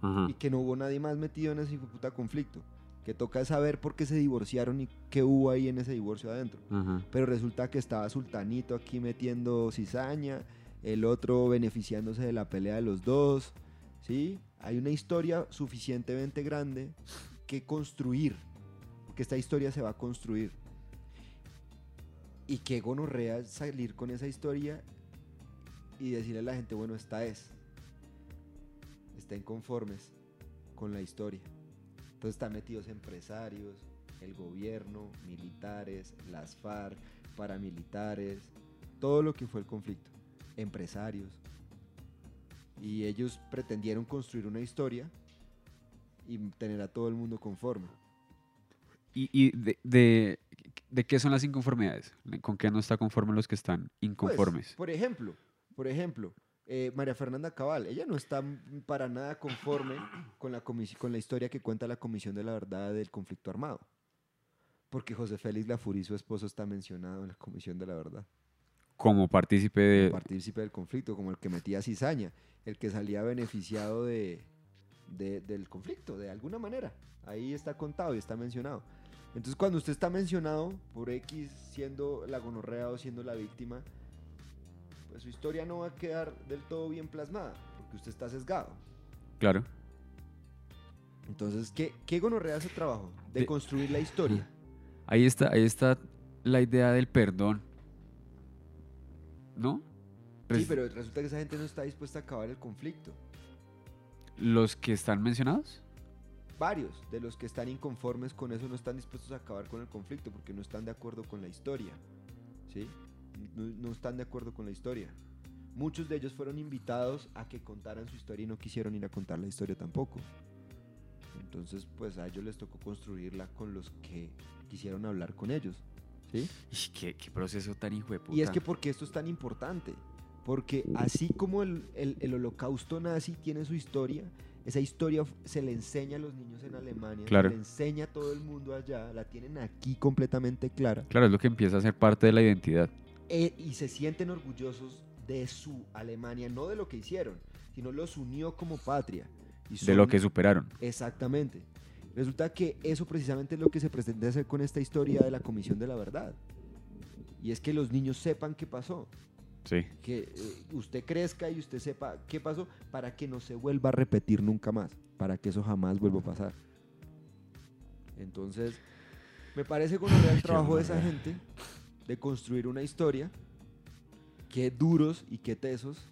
Ajá. y que no hubo nadie más metido en ese puta conflicto, que toca saber por qué se divorciaron y qué hubo ahí en ese divorcio adentro. Ajá. Pero resulta que estaba Sultanito aquí metiendo cizaña, el otro beneficiándose de la pelea de los dos, ¿sí? Hay una historia suficientemente grande que construir, porque esta historia se va a construir. Y qué gonorrea salir con esa historia y decirle a la gente, bueno, esta es. Estén conformes con la historia. Entonces están metidos empresarios, el gobierno, militares, las FARC, paramilitares, todo lo que fue el conflicto, empresarios. Y ellos pretendieron construir una historia y tener a todo el mundo conforme. ¿Y, y de, de, de qué son las inconformidades? ¿Con qué no está conforme los que están Pues, inconformes? por ejemplo, por ejemplo, eh, María Fernanda Cabal, ella no está para nada conforme con la, con la historia que cuenta la Comisión de la Verdad del conflicto armado. Porque José Félix Lafurí, su esposo, está mencionado en la Comisión de la Verdad. Como partícipe de... Partícipe del conflicto, como el que metía cizaña, el que salía beneficiado de, de- del conflicto, de alguna manera. Ahí está contado y está mencionado. Entonces, cuando usted está mencionado por X siendo la gonorrea o siendo la víctima, pues su historia no va a quedar del todo bien plasmada, porque usted está sesgado. Claro. Entonces, ¿qué, qué gonorrea es el trabajo? De De- construir la historia. Ahí está, ahí está la idea del perdón. ¿No? Sí, pero resulta que esa gente no está dispuesta a acabar el conflicto. Los que están mencionados. varios de los que están inconformes con eso no están dispuestos a acabar con el conflicto porque no están de acuerdo con la historia. ¿Sí? No, no están de acuerdo con la historia. Muchos de ellos fueron invitados a que contaran su historia y no quisieron ir a contar la historia tampoco. Entonces, pues a ellos les tocó construirla con los que quisieron hablar con ellos. ¿Sí? ¿Qué, qué proceso tan hijo de puta. Y es que porque esto es tan importante. Porque así como el, el- el holocausto nazi tiene su historia, esa historia se le enseña a los niños en Alemania, Claro. se le enseña a todo el mundo allá, la tienen aquí completamente clara. Claro, es lo que empieza a ser parte de la identidad. E- y se sienten orgullosos de su Alemania, no de lo que hicieron, sino los unió como patria. Y De lo que superaron. Exactamente. Resulta que eso precisamente es lo que se pretende hacer con esta historia de la Comisión de la Verdad. Y es que los niños sepan qué pasó. Sí. que eh, usted crezca y usted sepa qué pasó para que no se vuelva a repetir nunca más, para que eso jamás vuelva a pasar. Entonces, me parece con el trabajo de esa gente de construir una historia, qué duros y qué tesos.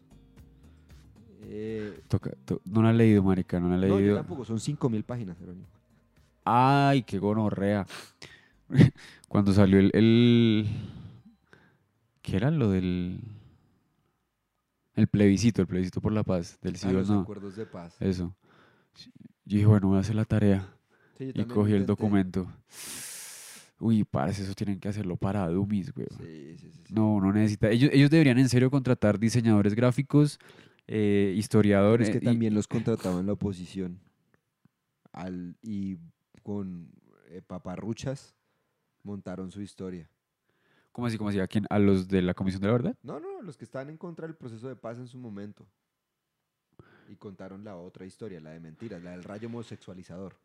Eh, Toca- to- no la he leído, marica, no la he no, yo leído. tampoco, son 5.000 páginas, Jerónimo. Ay, qué gonorrea. Cuando salió el, el- ¿Qué era lo del... El plebiscito, el plebiscito por la paz, del sí Ah, los no. acuerdos de paz. Eso. Yo dije, bueno, voy a hacer la tarea. Sí, Y cogí el documento. Uy, parce, eso tienen que hacerlo para dummies, güey. Sí, sí, sí, sí. No, no necesita. Ellos, ellos deberían en serio contratar diseñadores gráficos, eh, Pero historiadores. es que también los contrataban la oposición. Al, y con eh, paparruchas montaron su historia. ¿Cómo así? ¿Cómo así? ¿A quién? ¿A los de la Comisión de la Verdad? No, no, los que estaban en contra del proceso de paz en su momento. Y contaron la otra historia, la de mentiras, la del rayo homosexualizador.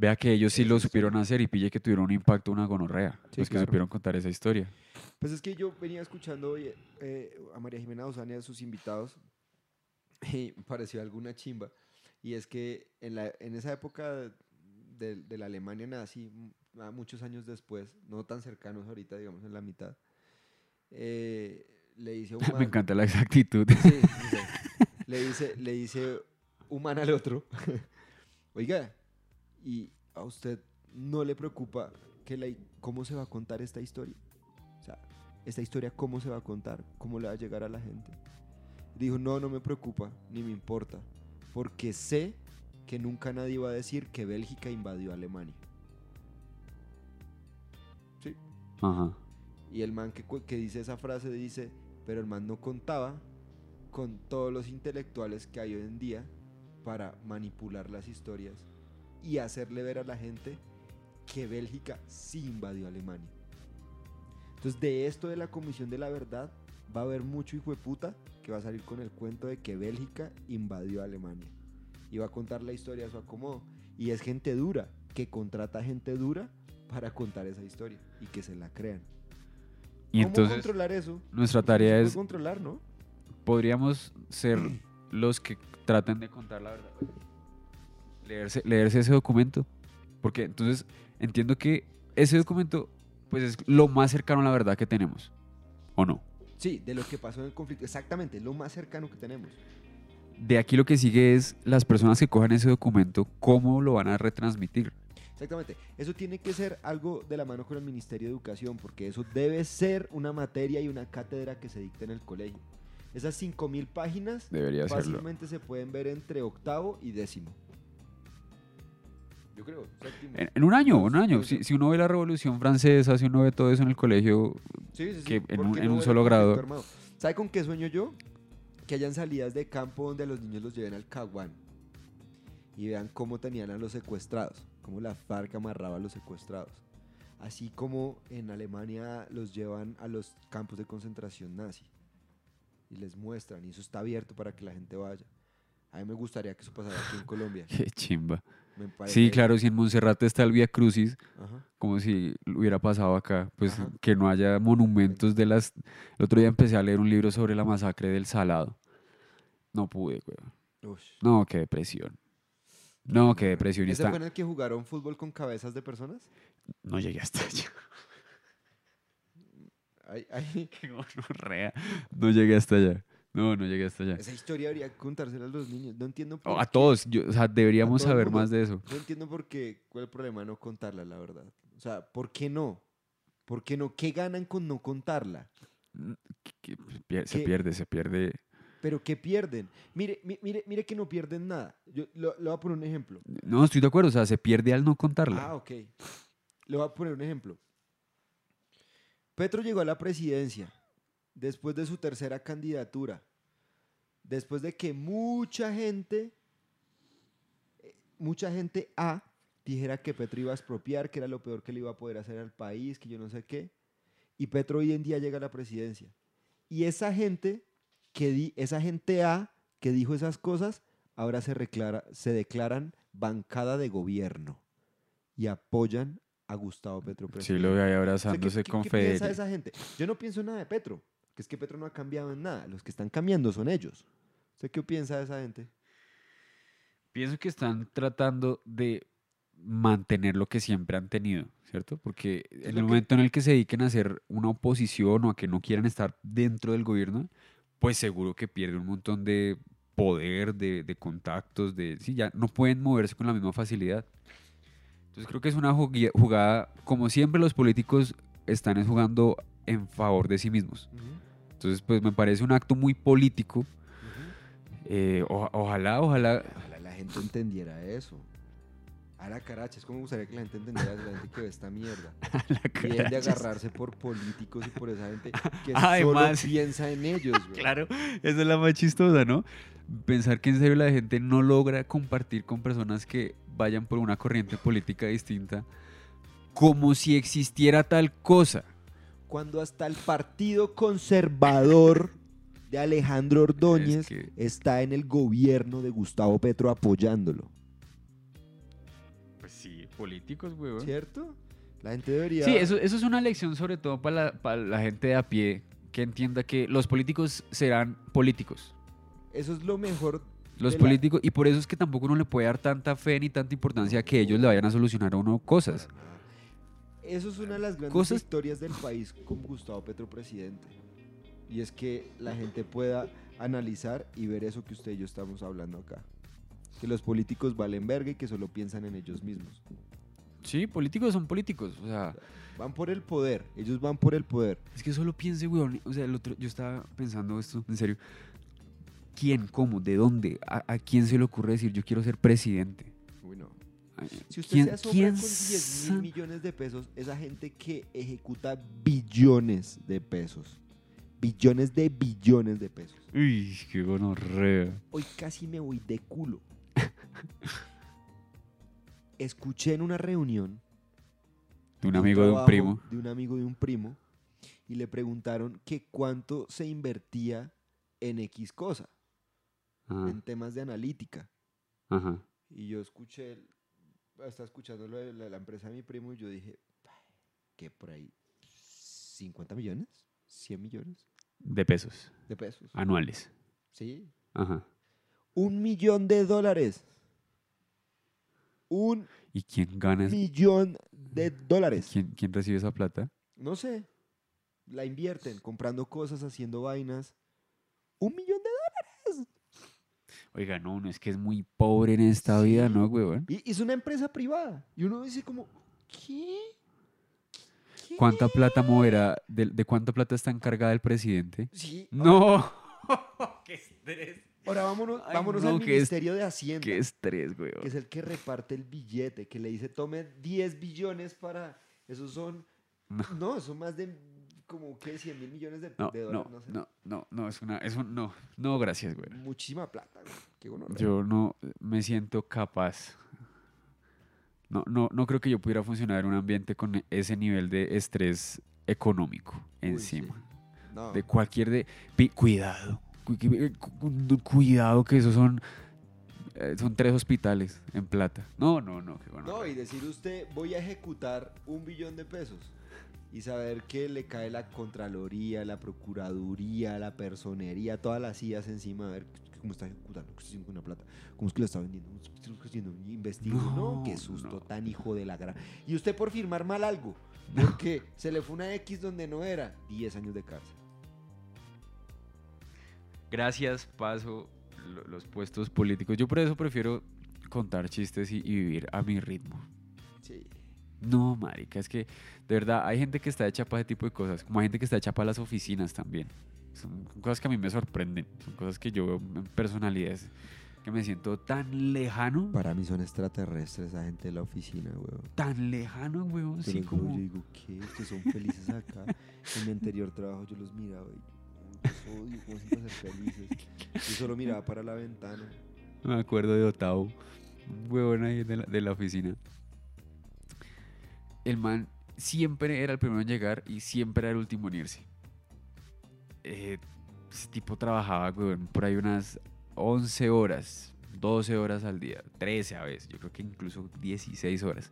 Vea que ellos sí lo supieron hacer y pille que tuvieron un impacto, una gonorrea. Sí, los que claro. supieron contar esa historia. Pues es que yo venía escuchando hoy eh, a María Jimena Osania y a sus invitados y pareció alguna chimba. Y es que en, la, en esa época de, de la Alemania nazi, m- a muchos años después, no tan cercanos ahorita, digamos en la mitad, eh, le dice a Me encanta la exactitud. Sí, sí, le dice, le dice un man al otro, oiga, ¿y a usted no le preocupa que la, cómo se va a contar esta historia? O sea, esta historia cómo se va a contar, cómo le va a llegar a la gente. Dijo, no, no me preocupa, ni me importa, porque sé que nunca nadie va a decir que Bélgica invadió Alemania. Ajá. Y el man que, que dice esa frase dice, pero el man no contaba con todos los intelectuales que hay hoy en día para manipular las historias y hacerle ver a la gente que Bélgica sí invadió Alemania. Entonces de esto de la Comisión de la Verdad va a haber mucho hijo de puta que va a salir con el cuento de que Bélgica invadió Alemania. Y va a contar la historia a su acomodo. Y es gente dura, que contrata gente dura para contar esa historia y que se la crean. Y ¿Cómo entonces controlar eso? nuestra tarea es, controlar, ¿no? podríamos ser los que traten de contar la verdad. Leerse, leerse ese documento. Porque entonces entiendo que ese documento pues es lo más cercano a la verdad que tenemos. ¿O no? Sí, de lo que pasó en el conflicto. Exactamente, lo más cercano que tenemos. De aquí lo que sigue es las personas que cojan ese documento, cómo lo van a retransmitir. Exactamente. Eso tiene que ser algo de la mano con el Ministerio de Educación, porque eso debe ser una materia y una cátedra que se dicte en el colegio. Esas 5.000 páginas Debería serlo. fácilmente se pueden ver entre octavo y décimo. Yo creo. En, en un año, un Pues, año. Si, si uno ve la Revolución Francesa, si uno ve todo eso en el colegio, Sí, sí, sí. que en ¿por un- en no un solo grado? armado? ¿Sabe con qué sueño yo? Que hayan salidas de campo donde los niños los lleven al Caguán y vean cómo tenían a los secuestrados, cómo la FARC amarraba a los secuestrados. Así como en Alemania los llevan a los campos de concentración nazi y les muestran, y eso está abierto para que la gente vaya. A mí me gustaría que eso pasara aquí en Colombia. qué chimba. Me Sí, claro, si en Monserrate está el Vía Crucis, Ajá. como si hubiera pasado acá, pues Ajá. que no haya monumentos de las... El otro día empecé a leer un libro sobre la masacre del Salado. No pude, güey. No, qué depresión. No, qué depresión. ¿Ese está- fue en el que jugaron fútbol con cabezas de personas? No llegué hasta allá. Ay, ay. Qué gonorrea. No llegué hasta allá. No, no llegué hasta allá. Esa historia habría que contársela a los niños. No entiendo por O a qué- todos, yo- o sea, deberíamos saber mundo. más de eso. No entiendo por qué. ¿Cuál es el problema de no contarla, la verdad? O sea, ¿por qué no? ¿Por qué no? ¿Qué ganan con no contarla? Pier- Se ¿Qué? pierde, se pierde. ¿Pero qué pierden? Mire, mi- mire, mire que no pierden nada. Yo lo- le voy a poner un ejemplo. No, estoy de acuerdo, o sea, se pierde al no contarla. Ah, ok. Le voy a poner un ejemplo. Petro llegó a la presidencia después de su tercera candidatura, después de que mucha gente, mucha gente A dijera que Petro iba a expropiar, que era lo peor que le iba a poder hacer al país, que yo no sé qué, y Petro hoy en día llega a la presidencia. Y esa gente que di- esa gente A que dijo esas cosas, ahora se, reclara- se declaran bancada de gobierno y apoyan a Gustavo Petro Sí, presidente. lo veo ahí O sea, ¿qué- abrazándose qué- con qué piensa esa gente? Yo no pienso nada de Petro, que es que Petro no ha cambiado en nada. Los que están cambiando son ellos. ¿Usted qué piensa de esa gente? Pienso que están tratando de mantener lo que siempre han tenido, ¿cierto? Porque en el momento en el que se dediquen a hacer una oposición o a que no quieran estar dentro del gobierno, pues seguro que pierden un montón de poder, de, de contactos, de... Sí, ya no pueden moverse con la misma facilidad. Entonces creo que es una jugada, como siempre los políticos están es jugando en favor de sí mismos. Entonces pues me parece un acto muy político. Eh, o- ojalá, ojalá... Ojalá la gente entendiera eso. A la caracha, es como me gustaría que la gente entendiera la gente que ve esta mierda. la Y de agarrarse por políticos y por esa gente que Además- solo piensa en ellos. güey. Claro, esa es la más chistosa, ¿no? Pensar que en serio la gente no logra compartir con personas que vayan por una corriente política distinta, como si existiera tal cosa. Cuando hasta el partido conservador de Alejandro Ordóñez que- está en el gobierno de Gustavo Petro apoyándolo. Pues sí, políticos, weón. ¿Cierto? La gente debería... Sí, eso, eso es una lección sobre todo para la, para la gente de a pie que entienda que los políticos serán políticos. Eso es lo mejor. Los políticos, y por eso es que tampoco uno le puede dar tanta fe ni tanta importancia a que ellos le vayan a solucionar a uno cosas. Eso es una de las grandes Cosas- historias del país con Gustavo Petro presidente. Y es que la gente pueda analizar y ver eso que usted y yo estamos hablando acá. Que los políticos valen verga y que solo piensan en ellos mismos. Sí, políticos son políticos. O sea, Van por el poder, ellos van por el poder. Es que solo piense, weón. O sea, el otro, yo estaba pensando esto, en serio. ¿Quién? ¿Cómo? ¿De dónde? ¿A, a quién se le ocurre decir yo quiero ser presidente? Uy, no. Si usted ¿quién- se asombra quién con 10 sa- mil millones de pesos, esa gente que ejecuta billones de pesos. Billones de billones de pesos. Uy, qué gonorrea. Hoy casi me voy de culo. Escuché en una reunión De un amigo de un primo. De un amigo de un primo. Y le preguntaron que cuánto se invertía en X cosa, Ajá, en temas de analítica. ajá. Y yo escuché, estaba escuchando lo de la, la empresa de mi primo y yo dije, que por ahí 50 millones, 100 millones De pesos de pesos. anuales. Sí. Ajá. Un millón de dólares. Un ¿Y quién gana? es- millón de dólares. ¿Quién, quién recibe esa plata? No sé. La invierten comprando cosas, haciendo vainas. Un millón de dólares. Oiga, no, no es que es muy pobre en esta vida. ¿no, weón? Y es una empresa privada. Y uno dice como, ¿qué? ¿Qué? ¿Cuánta plata moverá? ¿De, de cuánta plata está encargada el presidente? Sí. ¡No! ¡Qué estrés! Ahora vámonos, Ay, vámonos no, al qué es- Ministerio de Hacienda, ¡Qué estrés, que weón! es el que reparte el billete, que le dice, tome 10 billones para... Esos son... No. No, son más de como que 100 mil millones de, No, de no, dólares. No, sé. no, no, no, es una, es un, no, no, gracias, weón. Muchísima plata, güey. Qué. Yo no me siento capaz. No, no, no creo que yo pudiera funcionar en un ambiente con ese nivel de estrés económico Uy, encima. sí. No. De cualquier de... Cuidado. cu- cu- cu- Cuidado que esos son... eh, Son tres hospitales en plata. No, no, no. bueno. No, y decir usted, voy a ejecutar un billón de pesos y saber que le cae la Contraloría, la Procuraduría, la Personería, todas las sillas encima, a ver cómo está ejecutando, qué está haciendo la plata, cómo es que lo está vendiendo, cómo es que lo está haciendo, investigo, no, No, qué susto no. tan hijo de la gran. Y usted por firmar mal algo, porque se le fue una X donde no era, 10 años de cárcel. Gracias, paso lo- los puestos políticos. Yo por eso prefiero contar chistes y, y vivir a mi ritmo. Sí. No, marica, es que de verdad hay gente que está hecha para ese tipo de cosas, como hay gente que está hecha para las oficinas también. Son cosas que a mí me sorprenden, son cosas que yo veo en personalidades que me siento tan lejano, Para mí son extraterrestres esa gente de la oficina, weón. tan lejano, weón, veo, como... yo digo, ¿qué? Ustedes son felices acá. En mi anterior trabajo yo los miraba y los odio, ¿cómo para ser felices? Yo solo miraba para la ventana. Me acuerdo de Otavo, un huevón ahí de la, de la oficina. El man siempre era el primero en llegar y siempre era el último en irse. Eh, ese tipo trabajaba, por ahí unas 11 horas, 12 horas al día, 13 a veces, yo creo que incluso 16 horas.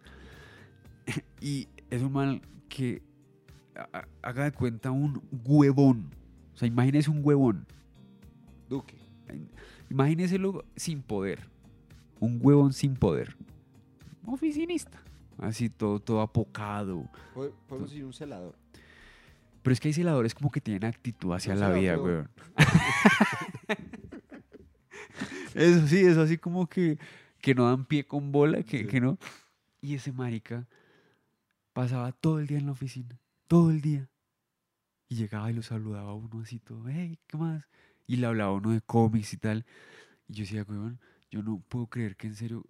y es un man que haga de cuenta un huevón. O sea, imagínese un huevón. Duque. Imagíneselo sin poder. Un huevón sin poder. Oficinista. Así todo, todo apocado. Po- Podemos decir un celador. Pero es que hay celadores como que tienen actitud hacia la vida, weón. eso sí, eso así como que, que no dan pie con bola, que, Sí. que no. Y ese marica pasaba todo el día en la oficina. Todo el día. Y llegaba y lo saludaba a uno así todo. Hey, ¿qué más? Y le hablaba a uno de cómics y tal. Y yo decía, weón, yo no puedo creer que en serio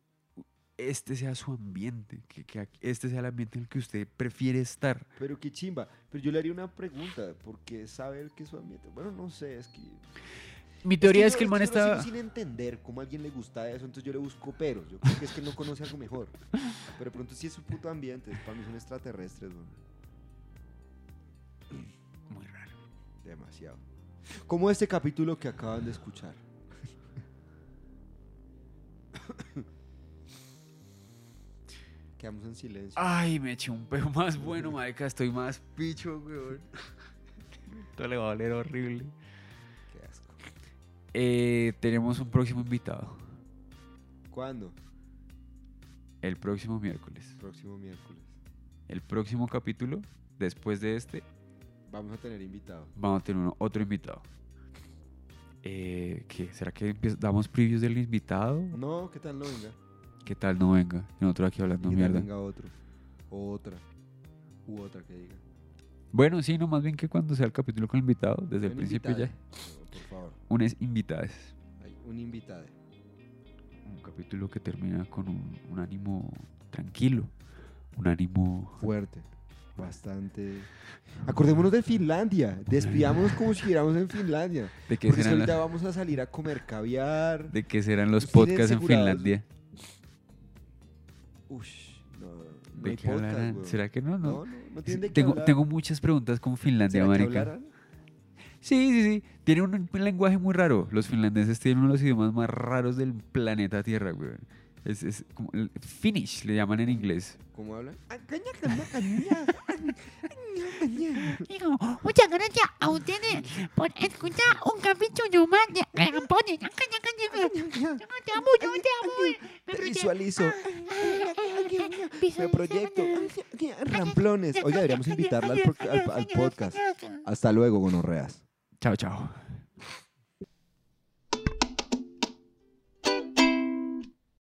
este sea su ambiente, que, que este sea el ambiente en el que usted prefiere estar. Pero qué chimba. Pero yo le haría una pregunta, porque saber que su ambiente. Bueno, no sé, es que. Mi teoría es yo- que el man yo está... sin entender cómo a alguien le gusta eso, entonces yo le busco peros. Yo creo que es que no conoce algo mejor. Pero de pronto sí es su puto ambiente. Para mí son extraterrestres. Muy raro. Demasiado. Como este capítulo que acaban de escuchar. Quedamos en silencio. Ay, me eché un peo más bueno, marica. Estoy más picho, weón. Esto le va a valer horrible. Qué asco. Eh, tenemos un próximo invitado. ¿Cuándo? El próximo miércoles. Próximo miércoles. El próximo capítulo, después de este, Vamos a tener invitado. vamos a tener uno- otro invitado. Eh, ¿Qué? ¿Será que damos previews del invitado? No, ¿qué tal no venga? ¿Qué tal no venga? Y nosotros aquí hablando ¿Qué tal mierda. venga otro? O otra. U otra que diga. Bueno, sí, no, más bien que cuando sea el capítulo con el invitado, desde el Un principio invitade, ya. Por favor. Unas invitadas. Hay un invitado. un capítulo que termina con un, un ánimo tranquilo, un ánimo... Fuerte. Bastante. Acordémonos de Finlandia. Despidámonos como si estuviéramos en Finlandia. ¿De qué Porque serán, ahorita vamos a salir a comer caviar. de qué serán los ¿Ustedes podcasts en? Finlandia? Ush, no, no ¿De hay qué podcast, hablarán? ¿Será que no? No. No, no, tienen de qué tengo, hablar. tengo muchas preguntas con Finlandia, ¿Será que marica. hablarán? Sí, sí, sí. Tiene un, un lenguaje muy raro. Los finlandeses tienen uno de los idiomas más raros del planeta Tierra, güey. Es, es como el Finnish, le llaman en inglés. ¿Cómo hablan? Digo, muchas gracias a ustedes por escuchar un capítulo más de Regampones. Te amo, yo te amo. Te visualizo. Me proyecto. Ramplones. Oiga, deberíamos invitarla al, al- al podcast. Hasta luego, gonorreas. Chao, chao.